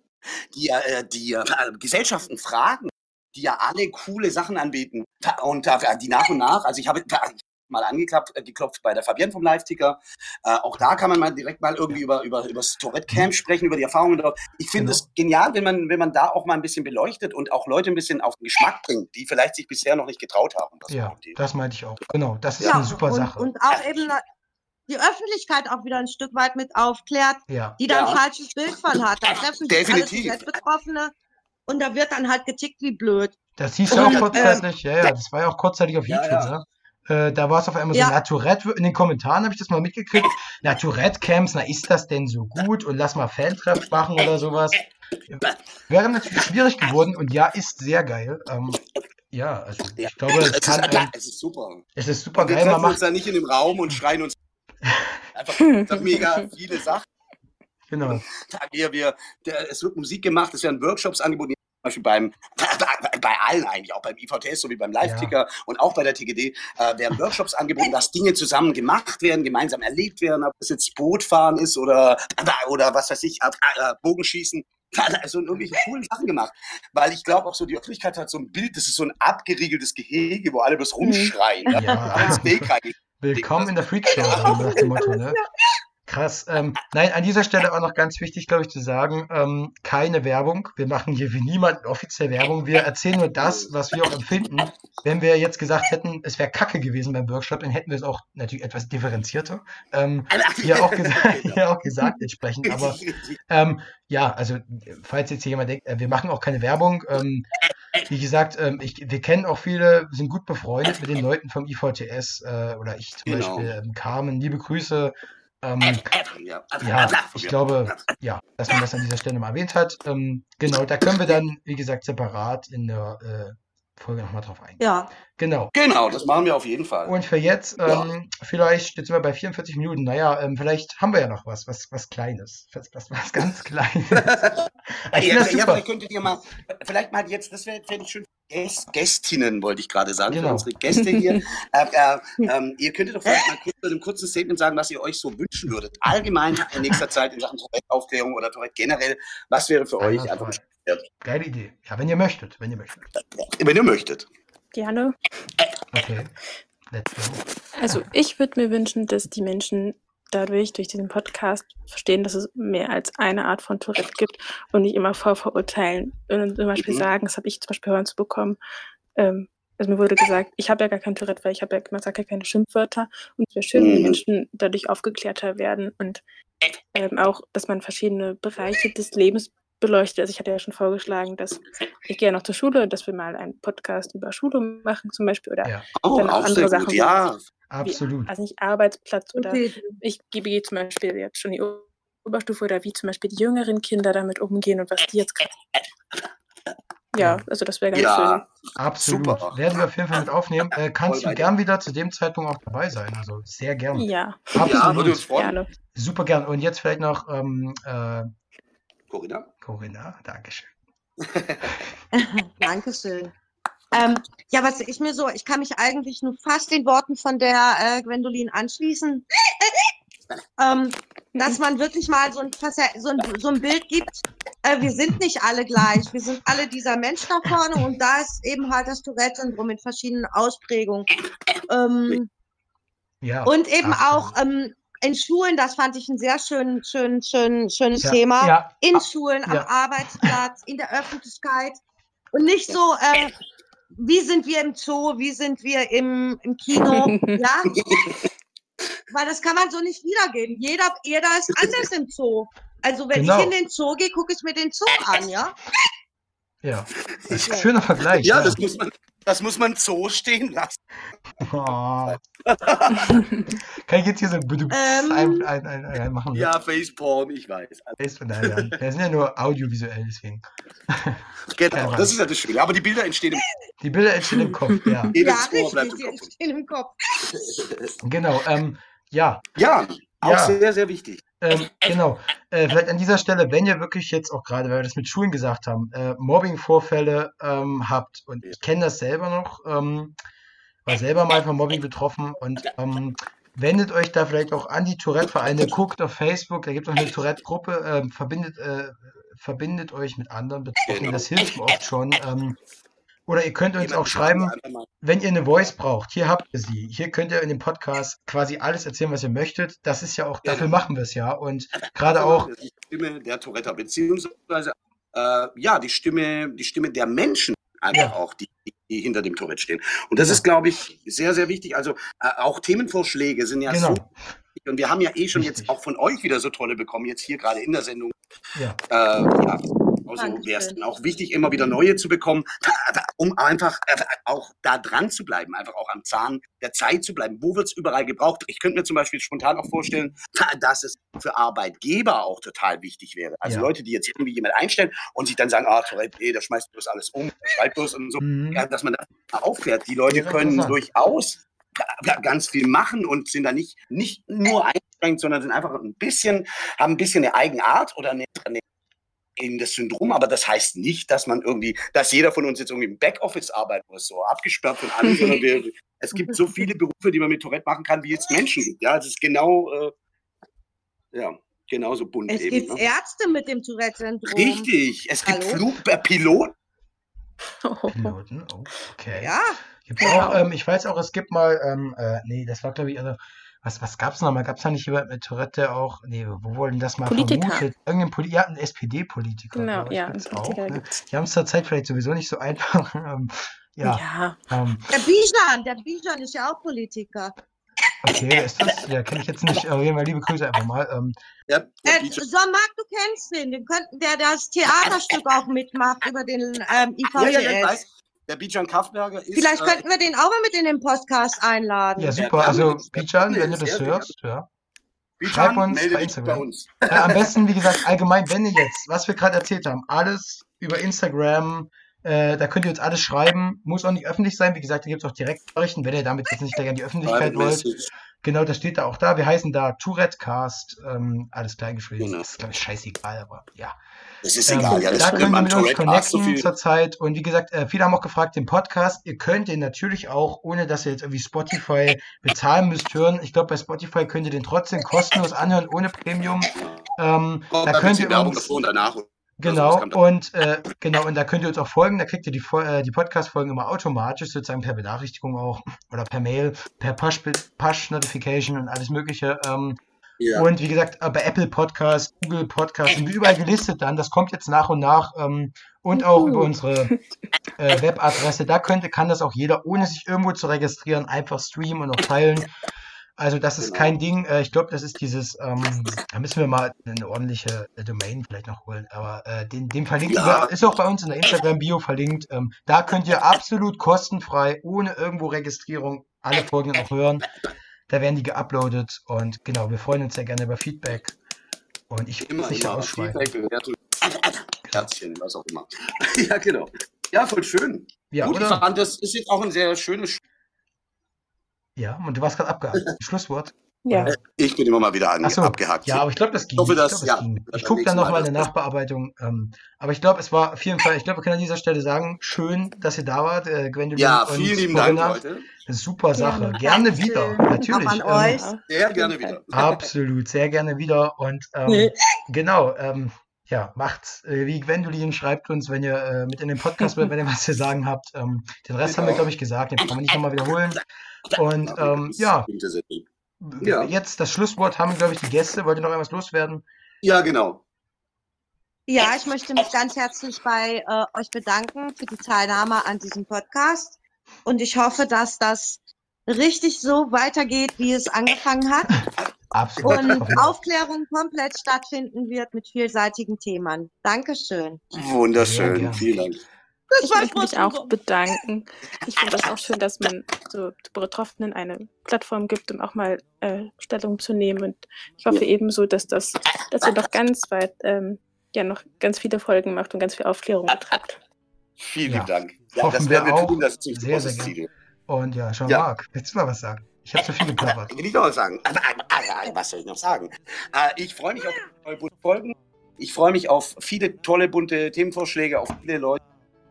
die, äh, die äh, Gesellschaften fragen, die ja alle coole Sachen anbieten. Und äh, die nach und nach, also ich habe da mal angeklopft äh, geklopft bei der Fabienne vom Live-Ticker. Äh, auch da kann man mal direkt mal irgendwie über, über, über das Tourette-Camp sprechen, über die Erfahrungen dort. Ich finde Genau. es genial, wenn man, wenn man da auch mal ein bisschen beleuchtet und auch Leute ein bisschen auf den Geschmack bringt, die vielleicht sich bisher noch nicht getraut haben. was ja, das meinte ich auch. Genau, das ist Ja, eine super und, Sache. Und auch eben die Öffentlichkeit auch wieder ein Stück weit mit aufklärt, ja, die da ein Ja. falsches Bild von hat. Da treffen sich Definitiv. alle Tourette-Betroffene und da wird dann halt getickt wie blöd. das hieß ja auch Und, kurzzeitig. Ja, ja, das war ja auch kurzzeitig auf Ja, YouTube. ja. Ne? Äh, da war es auf einmal so, Ja. na Tourette, in den Kommentaren habe ich das mal mitgekriegt. Na Tourette-Camps, na ist das denn so gut? Und lass mal Fantreff machen oder sowas. Wäre natürlich schwierig geworden und ja, ist sehr geil. Ähm, ja, also Ja. ich glaube, es es, kann, ist, ähm, es ist super. es ist super Und wir geil. Man treffen uns da nicht in dem Raum und schreien uns einfach mega viele Sachen. Genau. Wir, wir, der, es wird Musik gemacht, es werden Workshops angeboten, zum Beispiel beim, bei, bei allen eigentlich, auch beim IVTS sowie beim Live-Ticker und auch bei der TGD, äh, werden Workshops angeboten, dass Dinge zusammen gemacht werden, gemeinsam erlebt werden, ob es jetzt Bootfahren ist oder, oder was weiß ich, äh, Bogenschießen. Also irgendwelche coolen Sachen gemacht. Weil ich glaube auch so, die Öffentlichkeit hat so ein Bild, das ist so ein abgeriegeltes Gehege, wo alle bloß rumschreien. Ja. Ja. Willkommen in der Freakshow, so nach dem Motto, ne? Krass. Ähm, nein, an dieser Stelle auch noch ganz wichtig, glaube ich, zu sagen, ähm, keine Werbung. Wir machen hier für niemanden offiziell Werbung. Wir erzählen nur das, was wir auch empfinden. Wenn wir jetzt gesagt hätten, es wäre Kacke gewesen beim Workshop, dann hätten wir es auch natürlich etwas differenzierter ähm, hier, auch gesagt, hier auch gesagt entsprechend. Aber ähm, ja, also falls jetzt hier jemand denkt, äh, wir machen auch keine Werbung. Ähm, wie gesagt, ähm, ich, wir kennen auch viele, sind gut befreundet mit den Leuten vom IVTS äh, oder ich zum Genau. Beispiel, ähm, Carmen, liebe Grüße. Ähm, Ja, ja, ich glaube, ja, dass man das an dieser Stelle mal erwähnt hat. Ähm, genau, da können wir dann, wie gesagt, separat in der äh, Folge nochmal drauf eingehen. Ja, Genau. Genau, das machen wir auf jeden Fall. Und für jetzt, ähm, vielleicht, jetzt sind wir bei 44 Minuten, naja, ähm, vielleicht haben wir ja noch was, was, was Kleines, was, was, was ganz Kleines. ich ja, das ja, super. vielleicht könntet ihr mal, vielleicht mal jetzt, das wäre ich schön, Gäst, Gästinnen wollte ich gerade sagen, Genau. für unsere Gäste hier. äh, äh, ähm, ihr könntet doch vielleicht mal kurz in einem kurzen Statement sagen, was ihr euch so wünschen würdet. Allgemein in nächster Zeit in Sachen Tourette-Aufklärung oder Tourette generell. Was wäre für euch einfach, Einwandfrei. Geile Idee. Ja, wenn ihr möchtet, wenn ihr möchtet. wenn ihr möchtet. Gerne. Okay. Let's go. Also ich würde mir wünschen, dass die Menschen dadurch, durch diesen Podcast, verstehen, dass es mehr als eine Art von Tourette gibt und nicht immer vorverurteilen. Und zum Beispiel Mhm. sagen, das habe ich zum Beispiel hören zu bekommen, ähm, also mir wurde gesagt, ich habe ja gar kein Tourette, weil ich habe ja, man sagt ja keine Schimpfwörter und es wäre schön, wenn die Mhm. Menschen dadurch aufgeklärter werden und ähm, auch, dass man verschiedene Bereiche des Lebens beleuchtet. Also ich hatte ja schon vorgeschlagen, dass ich gehe ja noch zur Schule, dass wir mal einen Podcast über Schule machen zum Beispiel oder Ja, Oh, Dann auch andere Sachen gut, ja. Absolut. wie, also nicht Arbeitsplatz oder okay. ich begehe zum Beispiel jetzt schon die Oberstufe oder wie zum Beispiel die jüngeren Kinder damit umgehen und was die jetzt gerade. Ja, also das wäre ganz Ja, Absolut. Super. Werden wir auf jeden Fall mit aufnehmen. Äh, kannst Voll du gern wieder zu dem Zeitpunkt auch dabei sein. Also sehr gern. schön. Ja, ja, würde Absolut. uns freuen. gerne. Super gern. Und jetzt vielleicht noch ähm, äh, Corinna? Corinna. Dankeschön. Dankeschön. Ähm, ja, was ich mir so, ich kann mich eigentlich nur fast den Worten von der äh, Gwendolin anschließen. ähm, dass man wirklich mal so ein, so ein, so ein Bild gibt, äh, wir sind nicht alle gleich, wir sind alle dieser Mensch da vorne und da ist eben halt das Tourette-Syndrom in verschiedenen Ausprägungen. Ähm, Ja. und eben absolut. auch ähm, in Schulen, das fand ich ein sehr schön, schön, schön, schönes ja, Thema Ja, in Schulen, am. Arbeitsplatz, in der Öffentlichkeit und nicht so, ähm, wie sind wir im Zoo, wie sind wir im, im Kino, ja? Weil das kann man so nicht wiedergeben. Jeder, jeder ist anders im Zoo. Also wenn Genau. ich in den Zoo gehe, gucke ich mir den Zoo an, ja? Ja. Das ist ein schöner Vergleich. Ja, das muss man, das muss man so stehen lassen. Oh. Kann ich jetzt hier so ein, Ähm. ein, ein, ein, ein machen? Ja, Faceporn, ich weiß. Ist von daher. Wir sind ja nur audiovisuell, deswegen. Genau, Ja, das ist ja das Schöne. Aber die Bilder entstehen im Die Bilder entstehen im Kopf, ja. jedes ja, Ohr richtig, im die Kopf. entstehen im Kopf. Genau. Ähm, ja, Ja, auch Ja. sehr, sehr wichtig. Ähm, genau. Äh, vielleicht an dieser Stelle, wenn ihr wirklich jetzt auch gerade, weil wir das mit Schulen gesagt haben, äh, Mobbing-Vorfälle ähm, habt und ich kenne das selber noch, ähm, war selber mal von Mobbing betroffen und ähm, wendet euch da vielleicht auch an die Tourette-Vereine, guckt auf Facebook, da gibt es auch eine Tourette-Gruppe, ähm, verbindet, äh, verbindet euch mit anderen Betroffenen, das hilft oft schon. Oder ihr könnt uns Jemand auch schreiben, wenn ihr eine Voice braucht, hier habt ihr sie. Hier könnt ihr in dem Podcast quasi alles erzählen, was ihr möchtet. Das ist ja auch, dafür machen wir es ja. Und gerade auch, Die Stimme der Tourette, beziehungsweise äh, ja, die Stimme, die Stimme der Menschen einfach Ja. auch, die, die hinter dem Tourette stehen. Und das Ja. ist, glaube ich, sehr, sehr wichtig. Also äh, auch Themenvorschläge sind ja genau, so wichtig. Und wir haben ja eh schon Richtig. jetzt auch von euch wieder so tolle bekommen, jetzt hier gerade in der Sendung. ja, Äh, Also wäre es dann auch wichtig, immer wieder neue zu bekommen, um einfach äh, auch da dran zu bleiben, einfach auch am Zahn der Zeit zu bleiben. Wo wird es überall gebraucht? Ich könnte mir zum Beispiel spontan auch vorstellen, dass es für Arbeitgeber auch total wichtig wäre. Also Ja. Leute, die jetzt irgendwie jemand einstellen und sich dann sagen, ah, Tourette, eh, der schmeißt bloß alles um, schreibt bloß und so. mhm. Ja, dass man das mal aufklärt. Die Leute können durchaus ga- ganz viel machen und sind da nicht, nicht nur eingeschränkt, sondern sind einfach ein bisschen, haben ein bisschen eine Eigenart oder eine, eine in das Syndrom, aber das heißt nicht, dass man irgendwie, dass jeder von uns jetzt irgendwie im Backoffice arbeiten muss, so abgesperrt von allen, sondern wir, es gibt so viele Berufe, die man mit Tourette machen kann, wie es Menschen gibt. Ja, es ist genau, äh, ja, genauso bunt Es eben. gibt Ne? Ärzte mit dem Tourette-Syndrom. Richtig, es gibt Hallo? Flug, äh, Piloten, Piloten, oh, okay. Ja, auch, ähm, ich weiß auch, es gibt mal, ähm, äh, nee, das war glaube ich, also, was, was gab's noch mal? Gab's da nicht jemand mit Tourette, auch, nee, wo wurden das mal Politiker. vermutet? Irgendein Poli ja, ein SPD-Politiker. Genau, ja, auch, Politiker ne? gibt's. Die haben es zurzeit vielleicht sowieso nicht so einfach. ähm, ja, Ja, ähm, Der Bijan, der Bijan ist ja auch Politiker. okay, ist das? Ja, kenne ich jetzt nicht. Auf jeden Fall liebe Grüße einfach mal. Ähm, Ja, Äh, so, Marc, du kennst den. Den könnten, der das Theaterstück auch mitmacht über den ähm, ja, ja, ja, ich weiß. Der Bijan Kaffberger ist. Vielleicht äh, könnten wir den auch mal mit in den Podcast einladen. ja, Ja, super. Also, Ja, Bijan, wenn du das hörst, ja. Bijan, schreib uns bei Instagram. uns. Äh, am besten, wie gesagt, allgemein, wenn ihr jetzt, was wir gerade erzählt haben, alles über Instagram, äh, da könnt ihr uns alles schreiben, muss auch nicht öffentlich sein. Wie gesagt, da gibt es auch Direktnachrichten, wenn ihr damit jetzt nicht gleich an die Öffentlichkeit wollt. Genau, das steht da auch da. Wir heißen da Tourettecast, ähm, alles kleingeschrieben. Genau. Das ist, glaube ich, scheißegal, aber ja. Das ist egal, ja, das da ihr man mit uns so connecten viel. zurzeit. Und wie gesagt, äh, viele haben auch gefragt, den Podcast, ihr könnt den natürlich auch, ohne dass ihr jetzt irgendwie Spotify bezahlen müsst, hören. Ich glaube, bei Spotify könnt ihr den trotzdem kostenlos anhören, ohne Premium. Ähm, Kommt da könnt ihr Werbung uns, davor und danach. genau, und äh, genau, und da könnt ihr uns auch folgen. Da kriegt ihr die, äh, die Podcast-Folgen immer automatisch, sozusagen per Benachrichtigung auch oder per Mail, per Push-Notification und alles Mögliche. Ähm, Ja. und wie gesagt, bei Apple Podcast, Google Podcast sind wir überall gelistet dann. Das kommt jetzt nach und nach. Ähm, und auch Juhu. über unsere äh, Webadresse. Da könnte, kann das auch jeder, ohne sich irgendwo zu registrieren, einfach streamen und auch teilen. Also das ist Genau. kein Ding. Äh, ich glaube, das ist dieses, ähm, da müssen wir mal eine ordentliche äh, Domain vielleicht noch holen. Aber äh, den, den verlinken Ja. ist auch bei uns in der Instagram-Bio verlinkt. Ähm, da könnt ihr absolut kostenfrei, ohne irgendwo Registrierung, alle Folgen auch hören. Da werden die geuploadet und genau, wir freuen uns sehr gerne über Feedback. Und ich will Immer, nicht immer. Feedback, Bewertung, Herzchen, was auch immer. ja, genau. Ja, voll schön. Ja, Gut, ich oder? fand, das ist jetzt auch ein sehr schönes. Ja, und du warst gerade abgehakt. Schlusswort. Ja. Oder? Ich bin immer mal wieder an, Ach so, abgehakt. Ja, aber ich glaube, das ging. Ich hoffe, Ich ja, Ich gucke dann nochmal eine dass- Nachbearbeitung. Ähm, aber ich glaube, es war auf jeden Fall, ich glaube, wir können an dieser Stelle sagen, schön, dass ihr da wart, äh, Gwendolyn ja, vielen lieben Dank. Leute. Super Sache. Gerne. Gerne wieder, natürlich. Auch an Ähm, euch. Sehr Auf gerne wieder. Absolut, sehr gerne wieder. Und ähm, Nee. genau, ähm, ja, macht's äh, wie Gwendolyn, schreibt uns, wenn ihr äh, mit in den Podcast wollt, wenn ihr was zu sagen habt. Ähm, den Rest haben wir, Genau. glaube ich, gesagt, den brauchen wir nicht nochmal wiederholen. Und ähm, ja. Ja. jetzt das Schlusswort haben, glaube ich, die Gäste. Wollt ihr noch irgendwas loswerden? Ja, genau. Ja, ich möchte mich ganz herzlich bei äh, euch bedanken für die Teilnahme an diesem Podcast. Und ich hoffe, dass das richtig so weitergeht, wie es angefangen hat. Absolut. Und. Aufklärung komplett stattfinden wird mit vielseitigen Themen. Dankeschön. Wunderschön. Vielen Dank. Das Ich möchte mich auch so. bedanken. Ich finde das auch schön, dass man so Betroffenen eine Plattform gibt, um auch mal äh, Stellung zu nehmen. Und ich hoffe ebenso, dass das, dass ihr noch ganz weit, ähm, ja, noch ganz viele Folgen macht und ganz viel Aufklärung betreibt. Vielen Ja. Dank. Ja, Hoffen das wir werden wir auch. tun. Das ist ein Sehr, großes sehr Ziel. Und ja, Jean-Marc, willst du mal was sagen? Ich habe zu viel geplappert. Will ich noch was sagen? Ah, ah, ah, Was soll ich noch sagen? Äh, Ich freue mich auf neue bunte Folgen. Ich freue mich auf viele tolle bunte Themenvorschläge, auf viele Leute,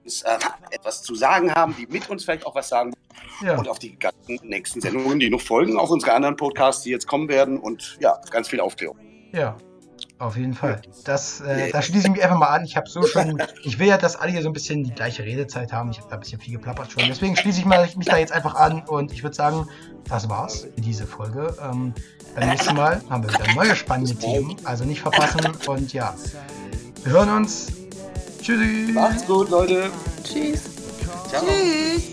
äh, etwas zu sagen haben, die mit uns vielleicht auch was sagen Ja, und auf die ganzen nächsten Sendungen, die noch folgen, auf unsere anderen Podcasts, die jetzt kommen werden und ja, ganz viel Aufklärung. ja, auf jeden Fall. Das, äh, da schließe ich mich einfach mal an. Ich habe so schon, ich will ja, dass alle hier so ein bisschen die gleiche Redezeit haben. Ich habe da ein bisschen viel geplappert schon. Deswegen schließe ich mal, mich da jetzt einfach an und ich würde sagen, das war's für diese Folge. Ähm, beim nächsten Mal haben wir wieder neue spannende Themen. Also nicht verpassen und ja, wir hören uns. Tschüssi. Macht's gut, Leute. Tschüss. Ciao. Tschüss.